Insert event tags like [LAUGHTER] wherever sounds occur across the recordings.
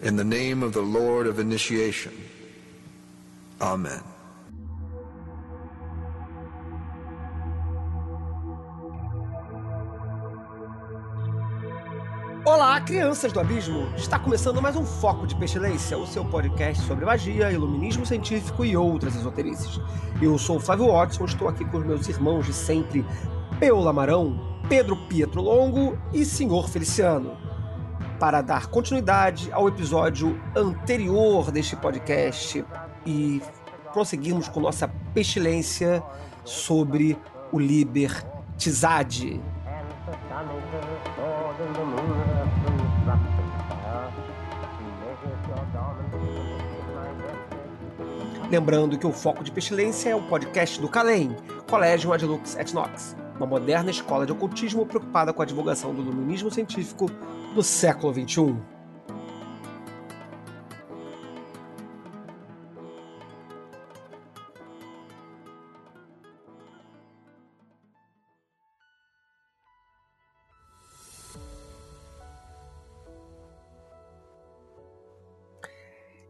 In the name of the Lord of Initiation. Amen. Olá, crianças do abismo! Está começando mais um Foco de Pestilência, o seu podcast sobre magia, iluminismo científico e outras esoterices. Eu sou o Flávio Watson, estou aqui com os meus irmãos de sempre, Peu Lamarão, Pedro Pietro Longo e Senhor Feliciano. Para dar continuidade ao episódio anterior deste podcast e prosseguirmos com nossa pestilência sobre o Libertizade. Lembrando que o Foco de Pestilência é o podcast do Calem, Colégio Adlux et Nox, uma moderna escola de ocultismo preocupada com a divulgação do iluminismo científico do século XXI.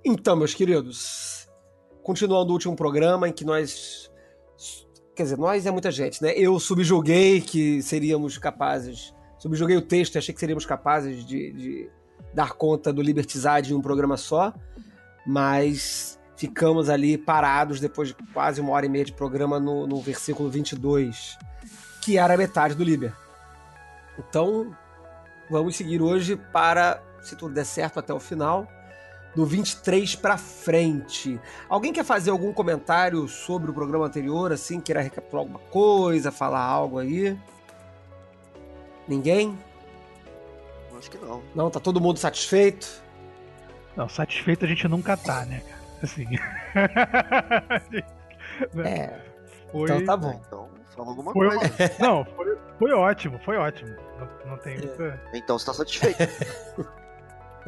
Então, meus queridos, continuando o último programa em que nós. Quer dizer, nós é muita gente, né? Eu subjuguei que seríamos capazes. Subjuguei o texto e achei que seríamos capazes de, de dar conta do Libertizade em um programa só, mas ficamos ali parados depois de quase uma hora e meia de programa no, no versículo 22, que era metade do Liber. Então, vamos seguir hoje para, se tudo der certo até o final, do 23 para frente. Alguém quer fazer algum comentário sobre o programa anterior, assim, queira recapitular alguma coisa, falar algo aí? Ninguém? Acho que não. Não, tá todo mundo satisfeito? Não, satisfeito a gente nunca tá, né, cara? Assim. [LAUGHS] É. Foi... Então tá bom. Então, fala alguma Foi, coisa. não, foi, foi ótimo, foi ótimo. Não, não tem É. muita. Então você tá satisfeito. [LAUGHS]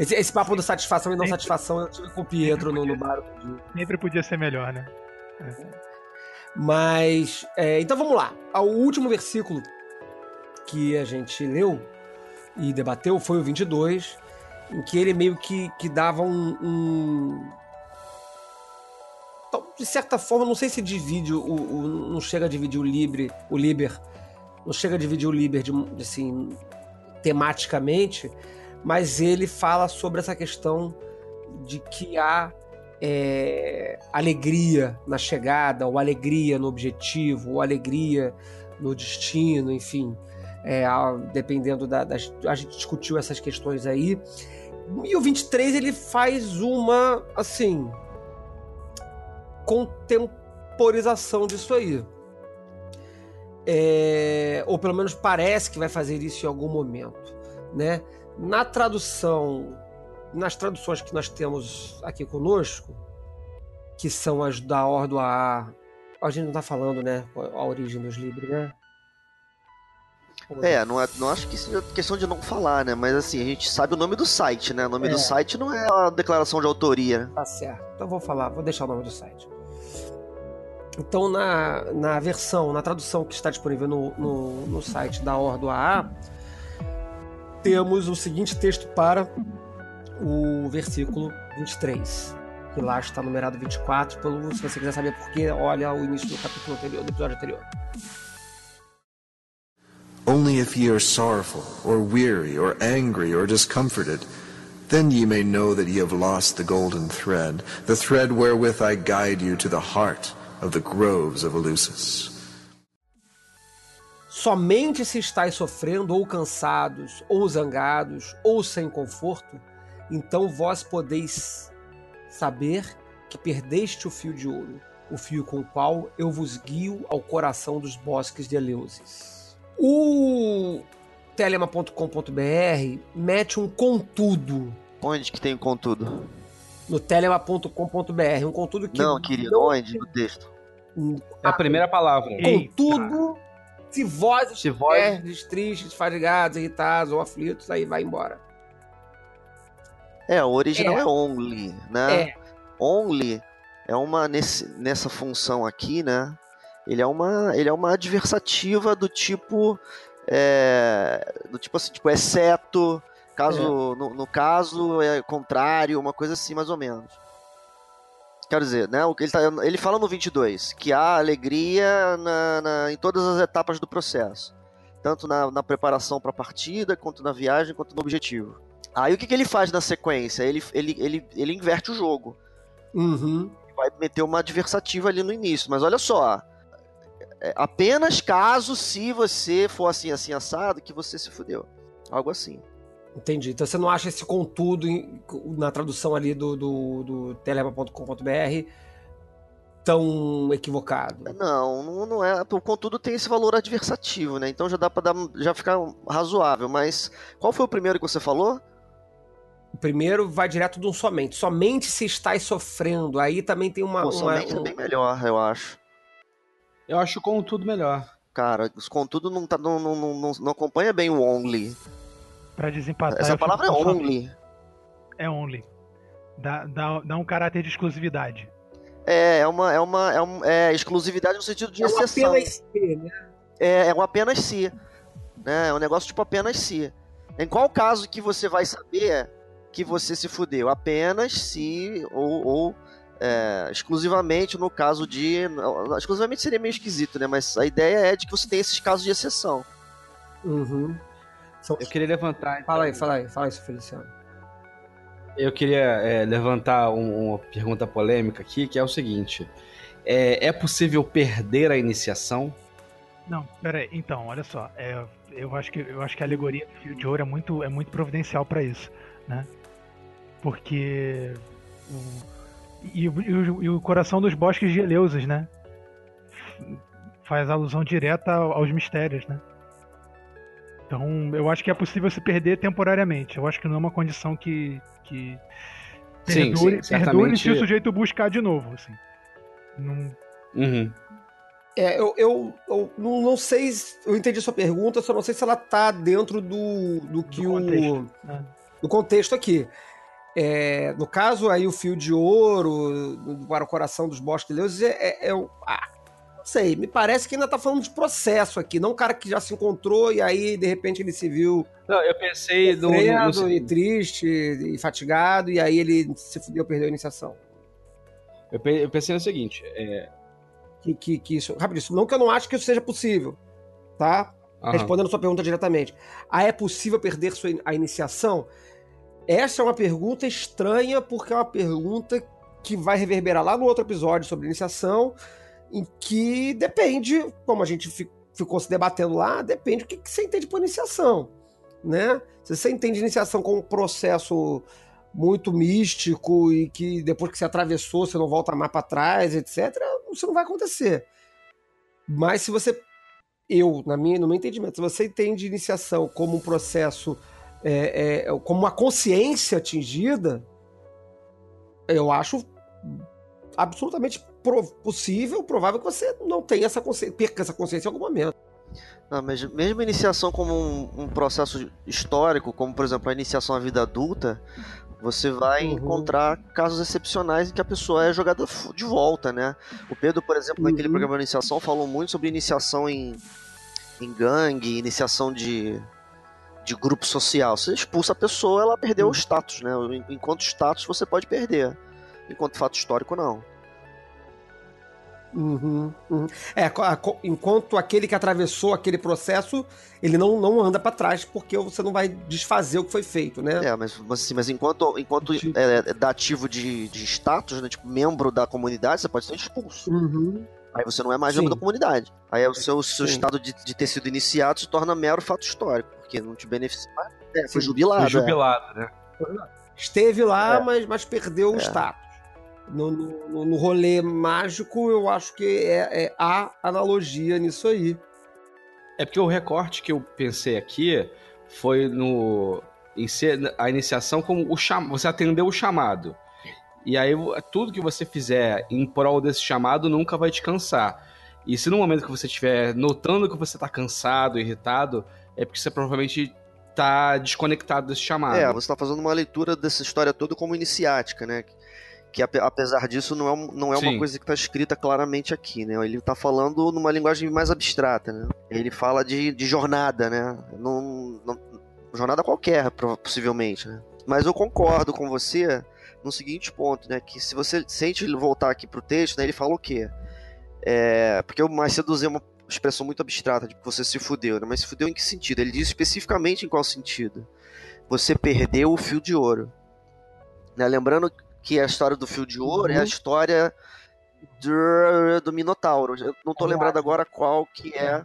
Esse, esse papo da satisfação e não satisfação eu tive com o Pietro no, no bar. Sempre podia ser melhor, né? Mas, é, então vamos lá. O último versículo que a gente leu e debateu foi o 22, em que ele meio que, que dava um, um- Então, De certa forma, não sei se divide o, o- não chega a dividir o Libre, o Liber, não chega a dividir o Liber de, assim, tematicamente, mas ele fala sobre essa questão de que há é, alegria na chegada, ou alegria no objetivo, ou alegria no destino, enfim. É, dependendo da, das. A gente discutiu essas questões aí. E o 23 ele faz uma, assim. contemporização disso aí. É, ou pelo menos parece que vai fazer isso em algum momento, né? Na tradução, nas traduções que nós temos aqui conosco, que são as da Ordo AA, a gente não tá falando, né, a origem dos livros, né? É, não, é, não acho que seja questão de não falar, né? Mas assim, a gente sabe o nome do site, né? O nome É. do site não é a declaração de autoria. né? Tá certo. Então vou falar, vou deixar o nome do site. Então, na, na versão, na tradução que está disponível no, no, no site da Ordo AA, temos o seguinte texto para o versículo 23, que lá está numerado 24, pelo, se você quiser saber por quê, olha o início do capítulo anterior, do episódio anterior. Only if ye are sorrowful, or weary, or angry, or discomforted, then ye may know that ye have lost the golden thread, the thread wherewith I guide you to the heart of the groves of Eleusis. Somente se estáis sofrendo, ou cansados, ou zangados, ou sem conforto, então vós podeis saber que perdeste o fio de ouro, o fio com o qual eu vos guio ao coração dos bosques de Eleusis. O telema.com.br mete um contudo Onde que tem o contudo? no telema.com.br, um contudo que Não, querido, não- onde? No texto. É a primeira palavra. Eita. Contudo, vós Se vós- estiverdes tristes, fadigados, irritados ou aflitos, aí vai embora. É, o original É. é, only, né? É. Only é uma nesse, nessa função aqui, né? Ele é uma ele é uma adversativa do tipo é, do tipo assim, tipo exceto, Caso, é. no, no, caso, é contrário, uma coisa assim, mais ou menos. Quero dizer, né? Ele, tá, ele fala no 22 que há alegria na, na, em todas as etapas do processo. Tanto na, na preparação para a partida, quanto na viagem, quanto no objetivo. Aí o que, que ele faz na sequência? Ele, ele, ele, ele inverte o jogo. Uhum. Vai meter uma adversativa ali no início. Mas olha só. É apenas caso se você for assim, assim, assado, que você se fudeu. Algo assim. Entendi. Então você não acha esse contudo na tradução ali do, do, do telema.com.br tão equivocado? Não, não é. O contudo tem esse valor adversativo, né? Então já dá para já ficar razoável. Mas qual foi o primeiro que você falou? O primeiro vai direto de um somente. Somente se estás sofrendo. Aí também tem uma. Pô, somente uma, um... é bem melhor, eu acho. Eu acho contudo melhor. Cara, os contudo não, tá, não, não, não, não acompanha bem o only. Pra desempatar. Essa palavra é only. É only. Dá, dá, dá um caráter de exclusividade. É, é uma, é uma é, um, é exclusividade no sentido de é exceção. apenas si, né? É, é um apenas si. Né? É um negócio tipo apenas si. Em qual caso que você vai saber que você se fudeu? Apenas se ou, ou é, exclusivamente no caso de. Exclusivamente seria meio esquisito, né? Mas a ideia é de que você tem esses casos de exceção. Uhum. Eu queria levantar. Então... Fala aí, fala aí, fala isso, Feliciano. Eu queria é, levantar um, uma pergunta polêmica aqui, que é o seguinte: é, é possível perder a iniciação? Não, peraí. Então, olha só. É, eu acho que eu acho que a alegoria do fio de ouro é muito é muito providencial para isso, né? Porque o, e, e, e, o coração dos bosques de Eleusis, né? Faz alusão direta aos mistérios, né? Então, eu acho que é possível se perder temporariamente. Eu acho que não é uma condição que, que perdure, sim, sim, perdure se o sujeito buscar de novo. Assim. Não... Uhum. É, eu, eu, eu não, não, sei, eu entendi a sua pergunta, só não sei se ela tá dentro do, do que do contexto. o. É. Do contexto aqui. É, no caso aí, o fio de ouro para o coração dos bosques de Deus é, é, é sei, me parece que ainda tá falando de processo aqui, não um cara que já se encontrou e aí de repente ele se viu. Não, eu pensei no, no... e triste e fatigado e aí ele se fudeu, perdeu a iniciação. Eu, pensei no seguinte, é... que, que, que isso, rapidinho, não que eu não acho que isso seja possível, tá? Aham. Respondendo a sua pergunta diretamente. Ah, é possível perder sua, a iniciação? Essa é uma pergunta estranha porque é uma pergunta que vai reverberar lá no outro episódio sobre iniciação em que depende, como a gente ficou se debatendo lá, depende do que, você entende por iniciação, né? Se você entende iniciação como um processo muito místico e que depois que você atravessou você não volta mais para trás, etc., isso não vai acontecer. Mas se você, eu, na minha, no meu entendimento, se você entende iniciação como um processo, é, é, como uma consciência atingida, eu acho absolutamente possível, provável que você não tenha essa consciência, perca essa consciência em algum momento. Não, mas mesmo a iniciação como um, um, processo histórico, como por exemplo a iniciação à vida adulta, você vai uhum. encontrar casos excepcionais em que a pessoa é jogada de volta, né? O Pedro, por exemplo, uhum. naquele programa de iniciação, falou muito sobre iniciação em, em gangue, iniciação de, de grupo social. Você expulsa a pessoa, ela perdeu uhum. o status, né? Enquanto status você pode perder, enquanto fato histórico não. Uhum, uhum. É, a, a, enquanto aquele que atravessou aquele processo, ele não, não anda para trás porque você não vai desfazer o que foi feito, né? É, mas, mas, assim, mas enquanto, enquanto é, é dativo de, de status, né, tipo, membro da comunidade, você pode ser expulso. Uhum. Aí você não é mais membro da comunidade. Aí o seu, seu estado de, de ter sido iniciado se torna mero fato histórico, porque não te beneficia mais. É, foi jubilado. Foi é. jubilado, né? Esteve lá, é. mas, mas perdeu o é. status no, no, no rolê mágico, eu acho que é, é a analogia nisso aí. É porque o recorte que eu pensei aqui foi no a iniciação como o cham, você atendeu o chamado. E aí tudo que você fizer em prol desse chamado nunca vai te cansar. E se no momento que você estiver notando que você está cansado, irritado, é porque você provavelmente está desconectado desse chamado. É, você está fazendo uma leitura dessa história toda como iniciática, né? Que apesar disso não é, não é uma coisa que está escrita claramente aqui, né? Ele está falando numa linguagem mais abstrata, né? Ele fala de, de jornada, né? Não, não, jornada qualquer, possivelmente, né? Mas eu concordo com você no seguinte ponto, né? Que se você sente voltar aqui pro texto, né, ele fala o quê? É, porque o mais cedo usei uma expressão muito abstrata de que você se fudeu, né? Mas se fudeu em que sentido? Ele diz especificamente em qual sentido. Você perdeu o fio de ouro. Né? Lembrando que a história do fio de ouro uhum. é a uhum. história do, do Minotauro. Eu não tô lembrando agora qual que é.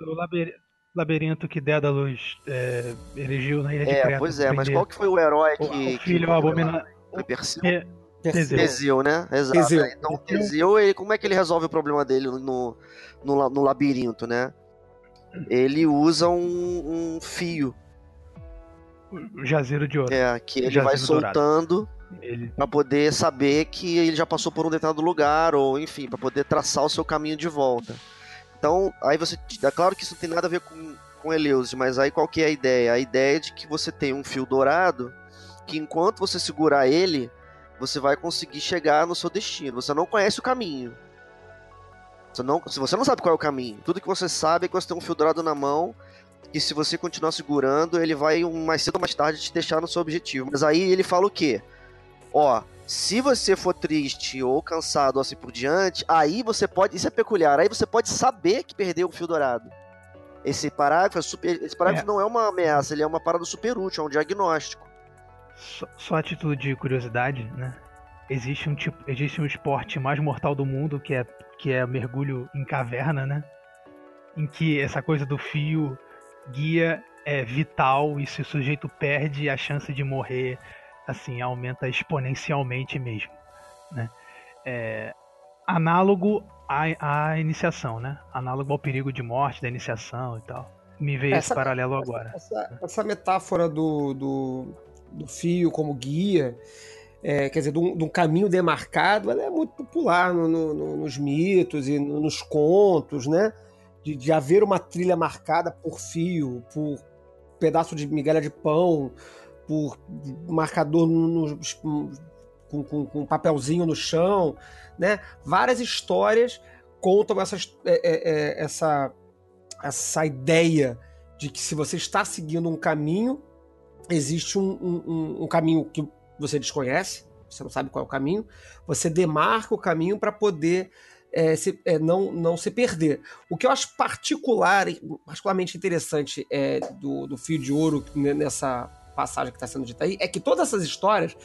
O labirinto que Dédalus é, erigiu na ilha de é, Creta. Pois é, mas qual que foi o herói que... O filho abominável. Foi Perseu? Teseu. Teseu, né? Exato. Teseu. Então, Teseu, ele, como é que ele resolve o problema dele no, no, no labirinto, né? Ele usa um, um fio. O jazeiro de ouro. É, que ele vai soltando ele... poder saber que ele já passou por um determinado lugar, ou enfim, para poder traçar o seu caminho de volta. Então, aí você. É claro que isso não tem nada a ver com, com Eleusis, mas aí qual que é a ideia? A ideia é de que você tem um fio dourado que enquanto você segurar ele, você vai conseguir chegar no seu destino. Você não conhece o caminho. Você não, se você não sabe qual é o caminho, tudo que você sabe é que você tem um fio dourado na mão e se você continuar segurando, ele vai mais cedo ou mais tarde te deixar no seu objetivo. Mas aí ele fala o quê? Ó, se você for triste ou cansado ou assim por diante, aí você pode, isso é peculiar, aí você pode saber que perdeu o fio dourado. Esse parágrafo, é super, esse parágrafo é. não é uma ameaça, ele é uma parada super útil, é um diagnóstico. Só, só a título de curiosidade, né? Existe um tipo, existe um esporte mais mortal do mundo que é que é mergulho em caverna, né? Em que essa coisa do fio guia é vital e se o sujeito perde a chance de morrer assim aumenta exponencialmente mesmo, né? É, análogo à, à iniciação, né? Análogo ao perigo de morte da iniciação e tal. Me veio essa, esse paralelo agora. Essa, essa metáfora do, do, do fio como guia, é, quer dizer, de um, de um, caminho demarcado, ela é muito popular no, no, nos mitos e nos contos, né? De, de, haver uma trilha marcada por fio, por pedaço de migalha de pão, por marcador no, com, com, com, um papelzinho no chão, né? Várias histórias contam essas, é, é, é, essa, essa ideia de que se você está seguindo um caminho, existe um, um, um caminho que você desconhece, você não sabe qual é o caminho, você demarca o caminho para poder é, se, é, não, não se perder. O que eu acho particular, particularmente interessante é, do, do Fio de Ouro nessa passagem que está sendo dita aí, é que todas essas histórias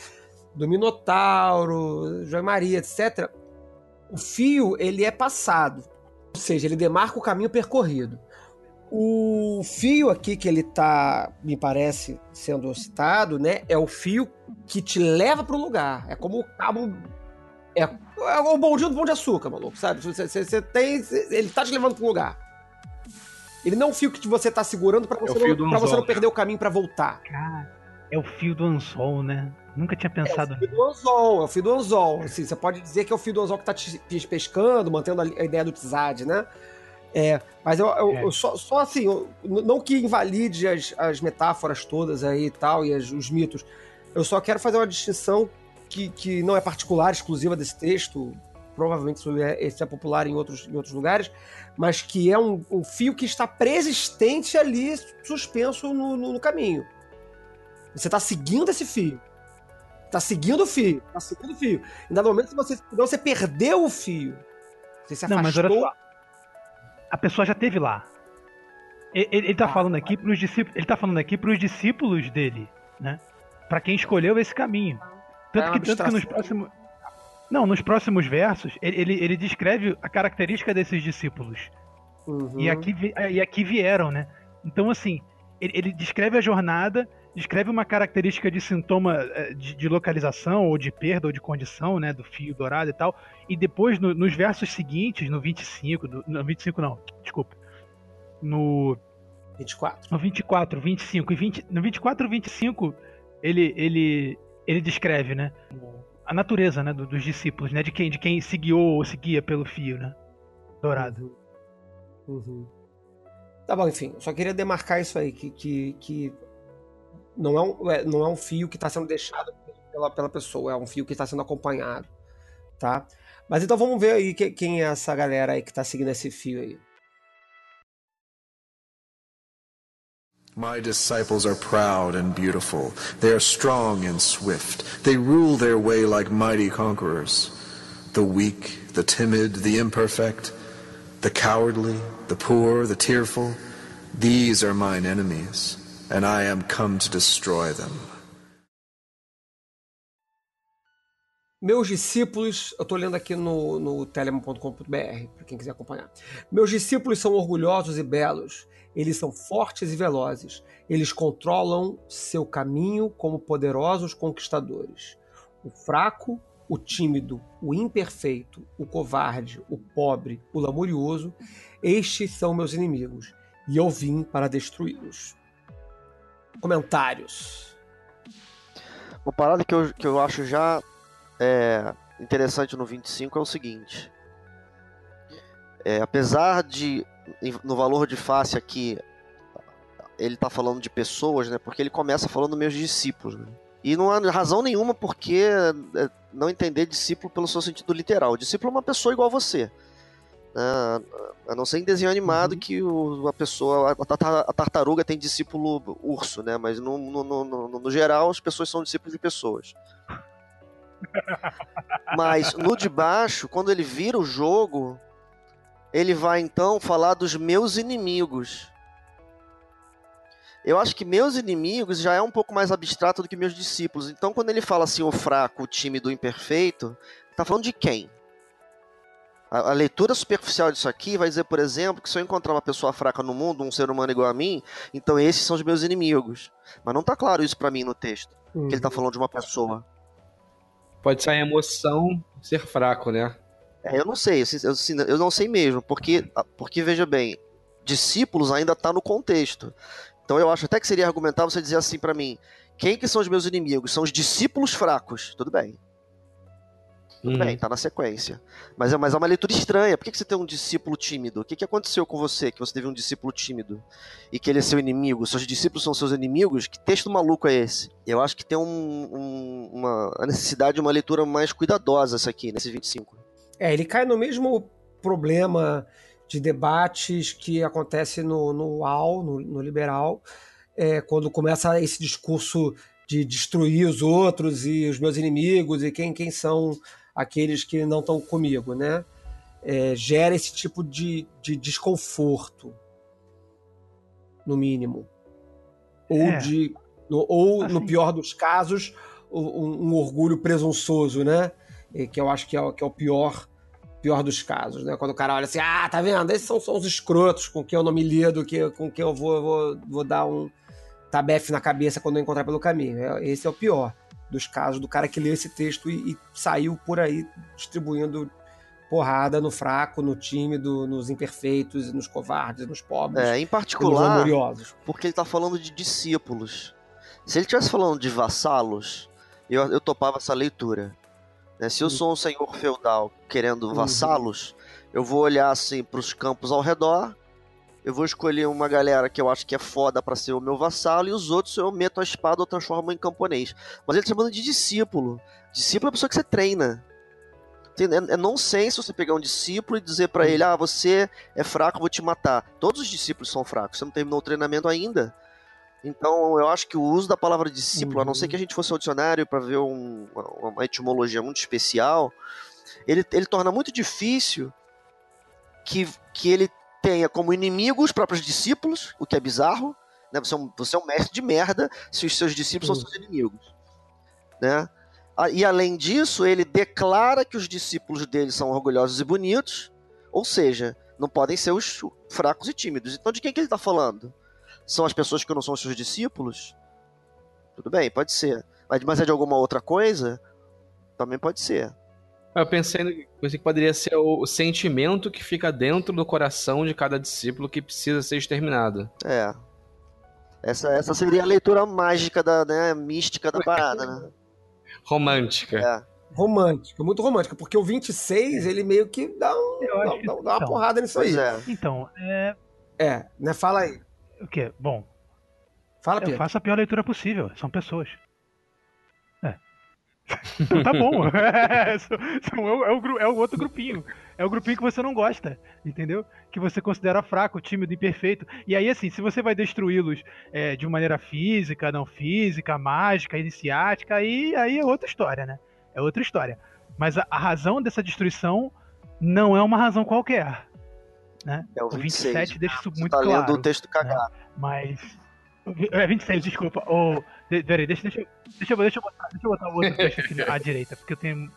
do Minotauro, João Maria, etc., o fio ele é passado, ou seja, ele demarca o caminho percorrido. O fio aqui que ele tá, me parece, sendo citado, né? É o fio que te leva pro lugar. É como o cabo. É, é o bondinho do pão de açúcar, maluco, sabe? Você, tem. Ele tá te levando pro lugar. Ele não é um fio que você tá segurando para você, é não, pra você não perder o caminho para voltar. Cara, é o fio do anzol, né? Nunca tinha pensado nisso. É o fio do anzol, é o fio do anzol. Assim, você pode dizer que é o fio do anzol que tá te pescando, mantendo a ideia do Tzad, né? É, mas eu, eu, é. eu só, só, assim, eu, não que invalide as, as metáforas todas aí e tal, e as, os mitos. Eu só quero fazer uma distinção que, que não é particular, exclusiva desse texto, provavelmente isso é, esse é popular em outros, em outros lugares, mas que é um, um fio que está persistente ali, suspenso no, no, no caminho. Você está seguindo esse fio. Está seguindo o fio. Está seguindo o fio. Em dado momento, você, você perdeu o fio. Você se afastou. Não, mas olha só a pessoa já teve lá. Ele, ele tá ah, falando aqui para os discípulos, ele tá falando aqui para os discípulos dele, né? Para quem escolheu esse caminho. Tanto é que, tanto que nos próximos Não, nos próximos versos, ele, ele, descreve a característica desses discípulos. Uhum. E, aqui, e aqui vieram, né? Então, assim, ele, ele, descreve a jornada, descreve uma característica de sintoma eh, de, de, localização, ou de perda, ou de condição, né? Do fio dourado e tal. E depois, no, nos versos seguintes, no 25, do, no 25 não, desculpa. No 24. No 24, 25 e 20, no 24 e 25, ele ele ele descreve, né, a natureza, né, dos discípulos, né, de quem de quem se guiou ou seguia pelo fio, né, dourado. Uhum. Tá bom, enfim, só queria demarcar isso aí que que, que não é um, é, não é um fio que está sendo deixado pela, pela pessoa, é um fio que está sendo acompanhado, tá? Mas então vamos ver aí quem é essa galera aí que tá seguindo esse fio aí. My disciples are proud and beautiful. They are strong and swift. They rule their way like mighty conquerors. The weak, the timid, the imperfect, the cowardly, the poor, the tearful, these are mine enemies, and I am come to destroy them. Meus discípulos, eu estou lendo aqui no, no telegram.com.br, para quem quiser acompanhar. Meus discípulos são orgulhosos e belos, eles são fortes e velozes, eles controlam seu caminho como poderosos conquistadores. O fraco, o tímido, o imperfeito, o covarde, o pobre, o lamurioso, estes são meus inimigos, e eu vim para destruí-los. Comentários. Uma parada que eu, que eu acho já é, interessante no 25 é o seguinte. É, apesar de no valor de face aqui ele está falando de pessoas, né? Porque ele começa falando meus discípulos. Né? E não há razão nenhuma porque é, não entender discípulo pelo seu sentido literal. O discípulo é uma pessoa igual a você. Né? A não ser em desenho animado uhum. que a pessoa, a, tartaruga tem discípulo urso, né? Mas no, no, no, no, geral as pessoas são discípulos de pessoas. [LAUGHS] Mas no de baixo, quando ele vira o jogo, ele vai então falar dos meus inimigos. Eu acho que meus inimigos já é um pouco mais abstrato do que meus discípulos. Então, quando ele fala assim, o fraco, o tímido, o imperfeito, tá falando de quem? A, a, leitura superficial disso aqui vai dizer, por exemplo, que se eu encontrar uma pessoa fraca no mundo, um ser humano igual a mim, então esses são os meus inimigos. Mas não tá claro isso para mim no texto. Uhum. Que ele tá uhum. falando de uma pessoa. Pode ser a emoção ser fraco, né? É, eu não sei, eu, eu não sei mesmo, porque, porque veja bem, discípulos ainda está no contexto. Então eu acho até que seria argumentar você dizer assim para mim: quem que são os meus inimigos? São os discípulos fracos. Tudo bem. Tudo bem, tá na sequência. Mas é, mas é uma leitura estranha. Por que, que você tem um discípulo tímido? O que, que aconteceu com você que você teve um discípulo tímido? E que ele é seu inimigo? Seus discípulos são seus inimigos? Que texto maluco é esse? Eu acho que tem um, um, uma, a necessidade de uma leitura mais cuidadosa essa aqui, nesse 25. É, ele cai no mesmo problema de debates que acontece no, no UAU, no, no liberal, é, quando começa esse discurso de destruir os outros e os meus inimigos e quem, quem são aqueles que não estão comigo, né? É, gera esse tipo de, de desconforto, no mínimo. Ou, é. de, no, ou assim. no pior dos casos, um, um, orgulho presunçoso, né? Que eu acho que é, que é o pior pior dos casos, né? Quando o cara olha assim, ah, tá vendo? Esses são, são os escrotos com quem eu não me lido, que, com quem eu vou, vou, vou dar um tabefe na cabeça quando eu encontrar pelo caminho. É, esse é o pior dos casos do cara que leu esse texto e, e saiu por aí distribuindo porrada no fraco, no tímido, nos imperfeitos, nos covardes, nos pobres. É, em particular, porque ele tá falando de discípulos. Se ele estivesse falando de vassalos, eu, eu topava essa leitura. Né? Se eu sou um senhor feudal querendo uhum. vassalos, eu vou olhar assim para os campos ao redor, eu vou escolher uma galera que eu acho que é foda para ser o meu vassalo e os outros eu meto a espada ou transformo em camponês. Mas ele tá chamando de discípulo. Discípulo é a pessoa que você treina. É, é nonsense você pegar um discípulo e dizer para ele: ah, você é fraco, vou te matar. Todos os discípulos são fracos, você não terminou o treinamento ainda. Então, eu acho que o uso da palavra discípulo, uhum. a não ser que a gente fosse ao dicionário para ver um, uma etimologia muito especial, ele, ele torna muito difícil que, que ele tenha como inimigo os próprios discípulos, o que é bizarro. Né? Você, é um, você é um mestre de merda se os seus discípulos uhum. são seus inimigos. Né? E além disso, ele declara que os discípulos dele são orgulhosos e bonitos, ou seja, não podem ser os fracos e tímidos. Então, de quem que ele está falando? São as pessoas que não são seus discípulos? Tudo bem, pode ser. Mas, mas é de alguma outra coisa? Também pode ser. Eu pensei, pensei que poderia ser o, sentimento que fica dentro do coração de cada discípulo que precisa ser exterminado. É. Essa, essa seria a leitura mágica, da, né, mística da parada, né? Romântica. É. Romântica, muito romântica, porque o 26 ele meio que dá, um, dá, dá, dá, uma então, porrada nisso aí. É. Então, é. É, né? Fala aí. O quê? Bom. Fala, Eu faço a pior leitura possível. São pessoas. É. Então tá bom. [LAUGHS] é, o, é, o, é o outro grupinho. É o grupinho que você não gosta, entendeu? Que você considera fraco, tímido, imperfeito. E aí, assim, se você vai destruí-los é, de maneira física, não física, mágica, iniciática, aí, aí é outra história, né? É outra história. Mas a, a razão dessa destruição não é uma razão qualquer. Né? É o, 26, 27 deixa isso muito tá claro. lendo o texto cagado. Né? Mas. É 26, desculpa. Oh, peraí, deixa, deixa, deixa, deixa, eu botar, deixa eu botar o outro texto aqui [LAUGHS] à direita, porque eu tenho.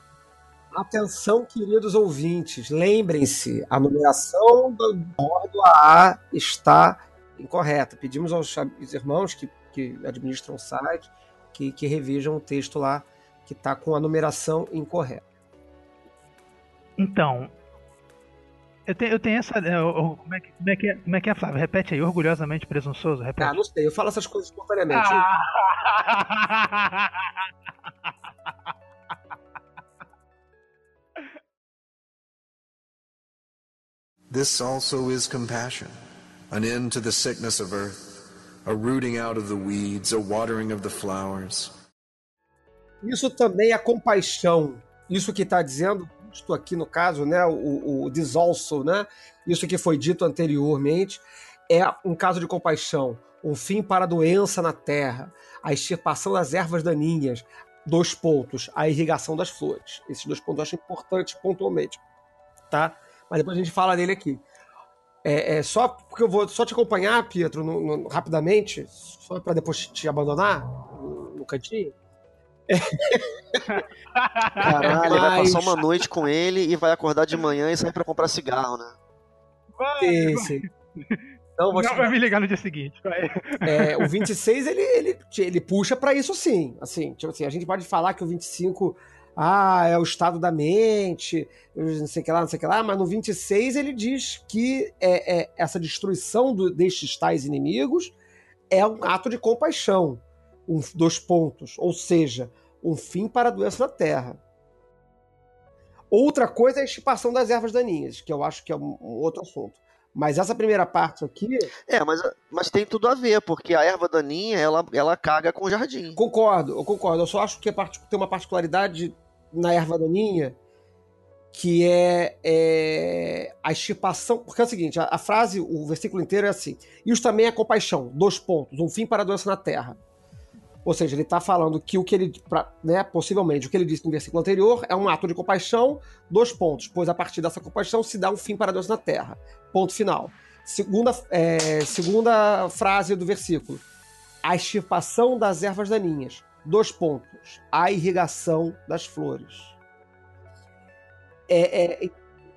Atenção, queridos ouvintes, lembrem-se, a numeração do bordo A está incorreta. Pedimos aos irmãos que, que administram o site que, que revijam o texto lá que está com a numeração incorreta. Então, eu tenho, eu tenho essa. Eu, como, é que, como, é que é, como é que é, Flávio? Repete aí, orgulhosamente presunçoso. Repete. Ah, não sei, eu falo essas coisas espontaneamente. Ah. [LAUGHS] This also is compassion, an end to the sickness of earth, a rooting out of the weeds, a watering of the flowers. Isso também é compaixão. Isso que está dizendo, isto aqui no caso, né, o, o desolso, né, isso que foi dito anteriormente, é um caso de compaixão, um fim para a doença na terra, a extirpação das ervas daninhas, dois pontos, a irrigação das flores. Esses dois pontos eu acho importantes pontualmente, tá? Mas depois a gente fala dele aqui. É, é só porque eu vou só te acompanhar, Pietro, no, no, rapidamente, só para depois te abandonar no, no cantinho. Caralho, ele vai passar uma noite com ele e vai acordar de manhã e sair pra comprar cigarro, né? Vai, Sim, vai. sim. Então, vou Não vai me ligar no dia seguinte. Vai. é, o 26 ele, ele, ele puxa pra isso sim. Assim, tipo assim, a gente pode falar que o 25 ah, é o estado da mente, não sei o que lá, não sei o que lá, mas no 26 ele diz que é, é, essa destruição do- destes tais inimigos é um ato de compaixão. Um, dois pontos. Ou seja, um fim para a doença na terra. Outra coisa é a extirpação das ervas daninhas, que eu acho que é um, um outro assunto. Mas essa primeira parte aqui, É, mas, mas tem tudo a ver, porque a erva daninha, ela, ela caga com o jardim. Concordo, eu concordo. Eu só acho que part- tem uma particularidade na erva daninha que é, é, a extirpação. Porque é o seguinte: a, a frase, o versículo inteiro é assim. Isso também é compaixão, dois pontos, um fim para a doença na terra. Ou seja, ele está falando que o que ele, pra- né, possivelmente, o que ele disse no versículo anterior é um ato de compaixão, dois pontos, pois a partir dessa compaixão se dá um fim para doença na terra. Ponto final. Segunda, é, segunda frase do versículo a extirpação das ervas daninhas. Dois pontos. A irrigação das flores. É, é,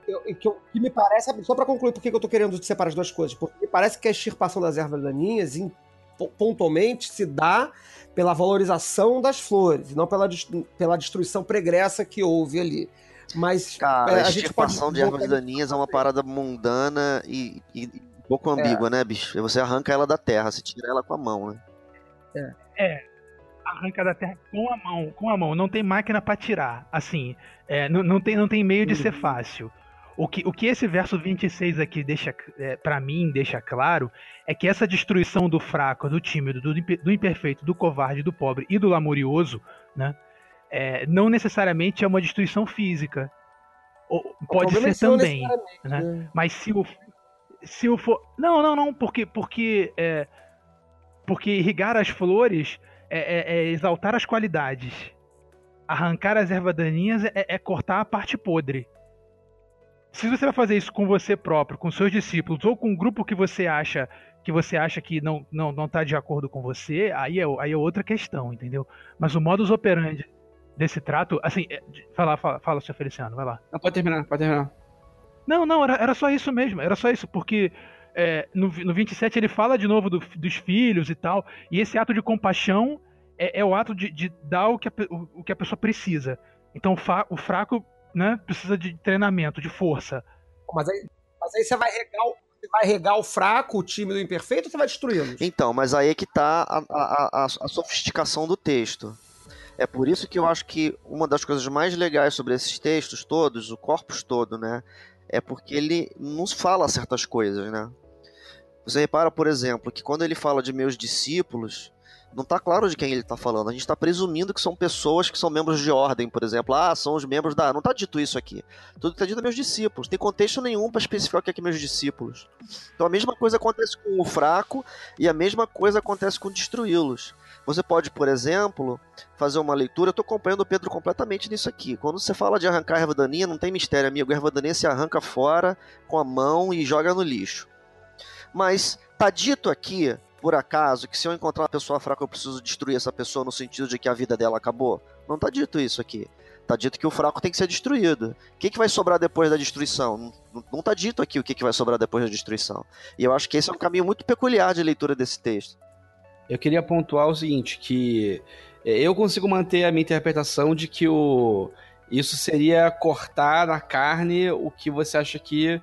eu- que, eu- que me parece, só para concluir por que eu tô querendo separar as duas coisas, porque me parece que a extirpação das ervas daninhas pontualmente se dá pela valorização das flores, não pela, pela destruição pregressa que houve ali. Mas Cara, é, a extirpação de ervas daninhas é uma parada mundana e, e É. pouco ambígua, né, bicho? Você arranca ela da terra, você tira ela com a mão, né? Arranca da terra com a mão, com a mão. Não tem máquina pra tirar. Assim, é, não, não, tem, não tem meio de ser Uhum. fácil. O que, o que esse verso 26 aqui deixa, é, para mim, deixa claro é que essa destruição do fraco, do tímido, do, do imperfeito, do covarde, do pobre e do lamurioso, né? é, não necessariamente é uma destruição física. Ou- pode é ser não também. né? né? Mas se o se o for não não não porque porque é, porque irrigar as flores é, é- é exaltar as qualidades, arrancar as ervas daninhas é, é cortar a parte podre. Se você vai fazer isso com você próprio, com seus discípulos ou com um grupo que você acha que você acha que não não não está de acordo com você, aí é aí é outra questão, entendeu? Mas o modus operandi desse trato, assim, é, fala fala, fala seu Feliciano, vai lá. Não, pode terminar, pode terminar. Não, não, era, era só isso mesmo, era só isso, porque é, no, no 27 ele fala de novo do- dos filhos e tal, e esse ato de compaixão é, é o ato de, de dar o que, a, o, o que a pessoa precisa. Então o, fa- o fraco né, precisa de treinamento, de força. Mas aí, mas aí você vai regar o, você vai regar o fraco, o tímido, o imperfeito, ou você vai destruí-los? Então, mas aí é que tá a, a, a, a sofisticação do texto. É por isso que eu acho que uma das coisas mais legais sobre esses textos todos, o corpus todo, né? É porque ele nos fala certas coisas, né? Você repara, por exemplo, que quando ele fala de meus discípulos, não tá claro de quem ele tá falando. A gente tá presumindo que são pessoas que são membros de ordem, por exemplo. Ah, são os membros da. Não tá dito isso aqui. Tudo que tá dito é meus discípulos. Tem contexto nenhum para especificar o que é que meus discípulos. Então a mesma coisa acontece com o fraco e a mesma coisa acontece com destruí-los. Você pode, por exemplo, fazer uma leitura. Eu tô acompanhando o Pedro completamente nisso aqui. Quando você fala de arrancar a erva daninha, não tem mistério, amigo. A erva daninha se arranca fora com a mão e joga no lixo. Mas tá dito aqui por acaso, que se eu encontrar uma pessoa fraca eu preciso destruir essa pessoa no sentido de que a vida dela acabou? Não tá dito isso aqui. Tá dito que o fraco tem que ser destruído. O que, que vai sobrar depois da destruição? Não, não tá dito aqui o que, que vai sobrar depois da destruição. E eu acho que esse é um caminho muito peculiar de leitura desse texto. Eu queria pontuar o seguinte, que é, eu consigo manter a minha interpretação de que o isso seria cortar na carne o que você acha que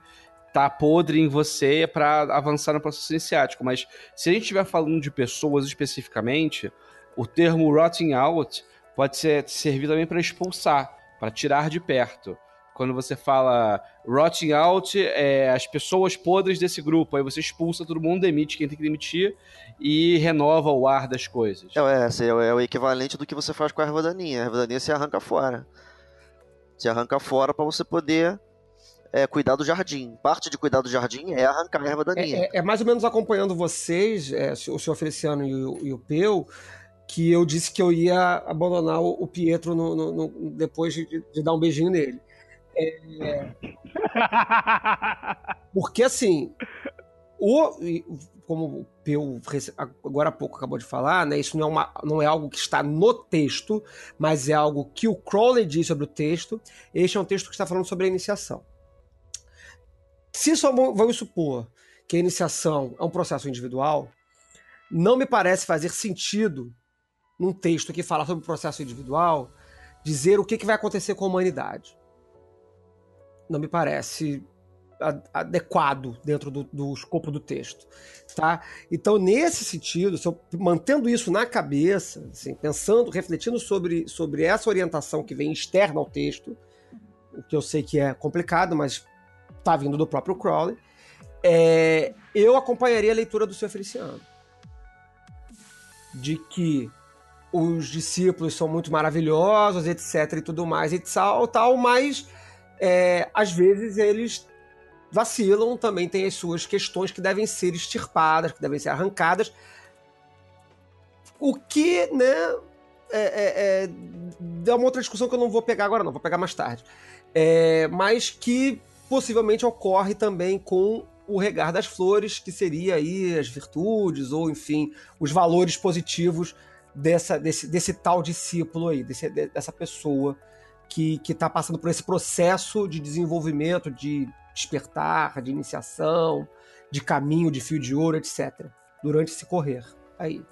tá podre em você para avançar no processo iniciático. Mas se a gente estiver falando de pessoas especificamente, o termo rotting out pode ser, servir também para expulsar, para tirar de perto. Quando você fala rotting out, é as pessoas podres desse grupo, aí você expulsa todo mundo, demite quem tem que demitir e renova o ar das coisas. É, é, é o equivalente do que você faz com a erva daninha. A erva daninha você arranca fora. Você arranca fora para você poder é, cuidar do jardim. Parte de cuidar do jardim é arrancar a erva daninha. É, é, é mais ou menos acompanhando vocês, é, o senhor Feliciano e o, e o Peu, que eu disse que eu ia abandonar o, o Pietro no, no, no, depois de, de, dar um beijinho nele. É... Porque assim, o, como o Peu agora há pouco acabou de falar, né, isso não é, uma, não é algo que está no texto, mas é algo que o Crowley diz sobre o texto. Este é um texto que está falando sobre a iniciação. Se só vamos supor que a iniciação é um processo individual, não me parece fazer sentido, num texto que fala sobre o processo individual, dizer o que, que vai acontecer com a humanidade. Não me parece adequado dentro do, do, escopo do texto, tá? Então, nesse sentido, eu, mantendo isso na cabeça, assim, pensando, refletindo sobre, sobre essa orientação que vem externa ao texto, o que eu sei que é complicado, mas tá vindo do próprio Crowley, é, eu acompanharia a leitura do seu Feliciano. De que os discípulos são muito maravilhosos, etc. e tudo mais e tal, tal mas é, às vezes eles vacilam, também tem as suas questões que devem ser extirpadas, que devem ser arrancadas. O que, né, é, é, é, é uma outra discussão que eu não vou pegar agora, não, vou pegar mais tarde. É, mas que possivelmente ocorre também com o regar das flores, que seria aí as virtudes, ou enfim, os valores positivos dessa, desse, desse tal discípulo aí, desse, dessa pessoa que está passando por esse processo de desenvolvimento, de despertar, de iniciação, de caminho, de fio de ouro, etc. Durante esse correr aí.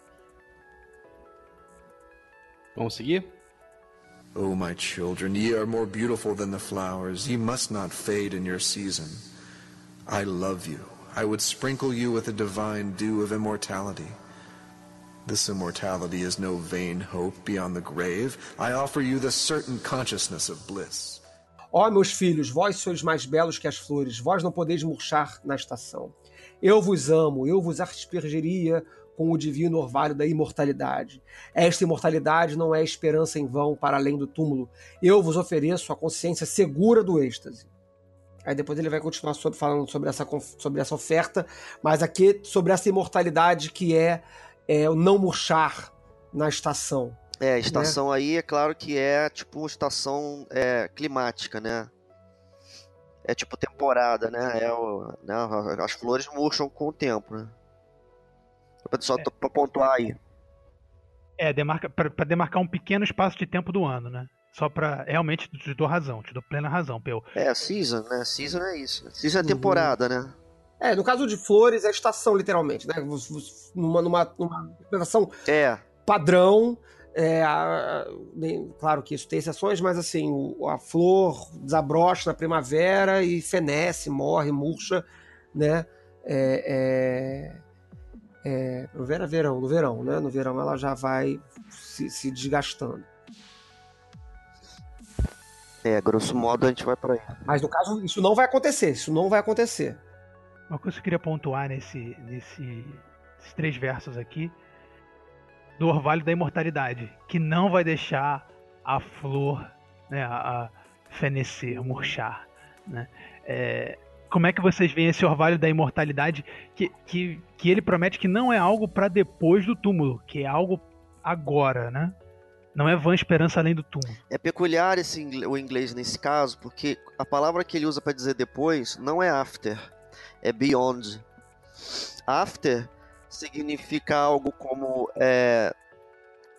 Vamos seguir? O my children, ye are more beautiful than the flowers. Ye must not fade in your season. I love you. I would sprinkle you with the divine dew of immortality. This immortality is no vain hope beyond the grave. I offer you the certain consciousness of bliss. Ó oh, meus filhos, vós sois mais belos que as flores, vós não podeis murchar na estação. Eu vos amo, eu vos aspergeria com o divino orvalho da imortalidade. Esta imortalidade não é esperança em vão para além do túmulo. Eu vos ofereço a consciência segura do êxtase. Aí depois ele vai continuar sobre, falando sobre essa, sobre essa oferta, mas aqui sobre essa imortalidade que é, é o não murchar na estação. É, a estação né? aí é claro que é tipo uma estação é, climática, né? É tipo temporada, né? É o, né? As flores murcham com o tempo, né? Só é. pra pontuar aí. É, demarca, pra, pra, demarcar um pequeno espaço de tempo do ano, né? Só pra. Realmente te dou razão, te dou plena razão, Peu. É, season, né? Season é isso. Season é temporada, uhum. né? É, no caso de flores, é estação, literalmente, né? Numa, numa, numa estação é. padrão. É, a, bem, claro que isso tem exceções, mas assim, o, a flor desabrocha na primavera e fenece, morre, murcha, né? É, é, é, no verão, verão, no verão, né? No verão ela já vai se, se desgastando. É, grosso modo a gente vai para aí. Mas no caso, isso não vai acontecer, isso não vai acontecer. Uma coisa que eu queria pontuar nesse, nesse, nesses três versos aqui. do orvalho da imortalidade, que não vai deixar a flor, né, a, a fenecer, murchar, né? É, como é que vocês veem esse orvalho da imortalidade que, que, que ele promete que não é algo para depois do túmulo, que é algo agora, né? Não é vã esperança além do túmulo. É peculiar esse, o inglês nesse caso, porque a palavra que ele usa para dizer depois não é after, é beyond. After significa algo como, é,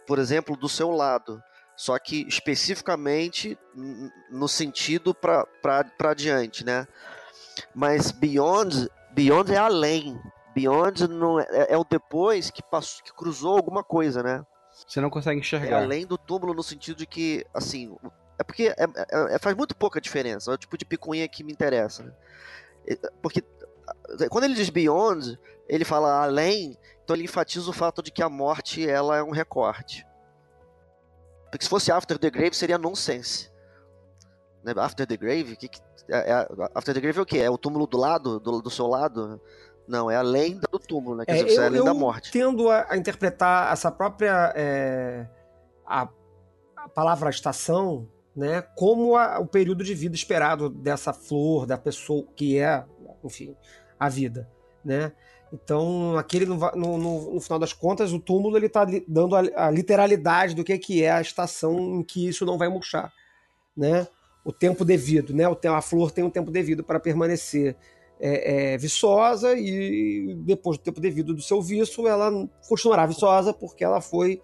por exemplo, do seu lado, só que especificamente no sentido para adiante, né? Mas beyond, beyond é além. Beyond não é, é, é o depois que passou, que cruzou alguma coisa, né? Você não consegue enxergar. É além do túmulo no sentido de que, assim, é porque é, é, é faz muito pouca diferença. É o tipo de picuinha que me interessa. Né? Porque quando ele diz beyond, ele fala além, então ele enfatiza o fato de que a morte ela é um recorte. Porque se fosse after the grave seria nonsense. Né? After the grave, que, que é, é, after the grave é o quê? É o túmulo do lado, do, do seu lado? Não, é além do túmulo, né? Quer é, dizer, eu, é além da morte. tendo a, a interpretar essa própria é, a, a, palavra estação, né, como a, o período de vida esperado dessa flor, da pessoa que é, enfim, a vida, né? Então, aquele no, no, no final das contas, o túmulo ele está dando a, literalidade do que, que é a estação em que isso não vai murchar, né? O tempo devido, né? A flor tem um tempo devido para permanecer é, é, viçosa e depois do tempo devido do seu viço, ela continuará viçosa porque ela foi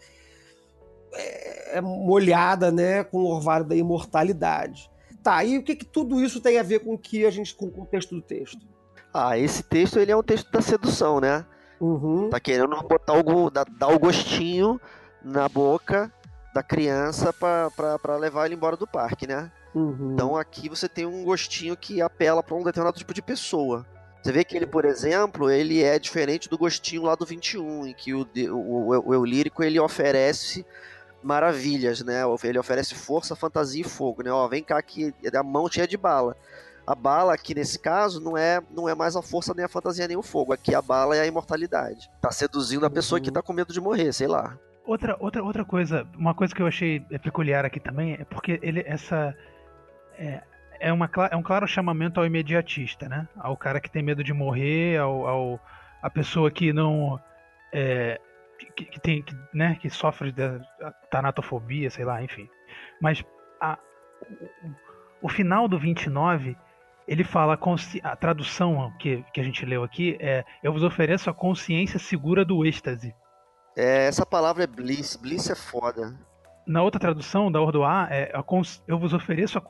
é, é, molhada, né, com o orvalho da imortalidade. Tá, e o que, que tudo isso tem a ver com que a gente com o contexto do texto? Ah, esse texto ele é um texto da sedução, né? Uhum. Tá querendo botar o, dar, dar o gostinho na boca da criança para levar ele embora do parque, né? Uhum. Então aqui você tem um gostinho que apela para um determinado tipo de pessoa. Você vê que ele, por exemplo, ele é diferente do gostinho lá do 21, em que o, o, o eu lírico ele oferece maravilhas, né? Ele oferece força, fantasia e fogo, né? Ó, vem cá que a mão cheia de bala. A bala aqui nesse caso não é não é mais a força nem a fantasia nem o fogo. Aqui a bala é a imortalidade. Tá seduzindo a pessoa uhum. que tá com medo de morrer, sei lá. Outra, outra, outra coisa, uma coisa que eu achei peculiar aqui também é porque ele essa é, é, uma, é um claro chamamento ao imediatista, né? Ao cara que tem medo de morrer, ao, ao a pessoa que não é, que, que, tem que, né, que sofre de tanatofobia, sei lá, enfim. Mas a, o, o final do 29 ele fala a tradução que, que a gente leu aqui é eu vos ofereço a consciência segura do êxtase. É, essa palavra é bliss, bliss é foda na outra tradução da Ordoá, é, eu vos ofereço a,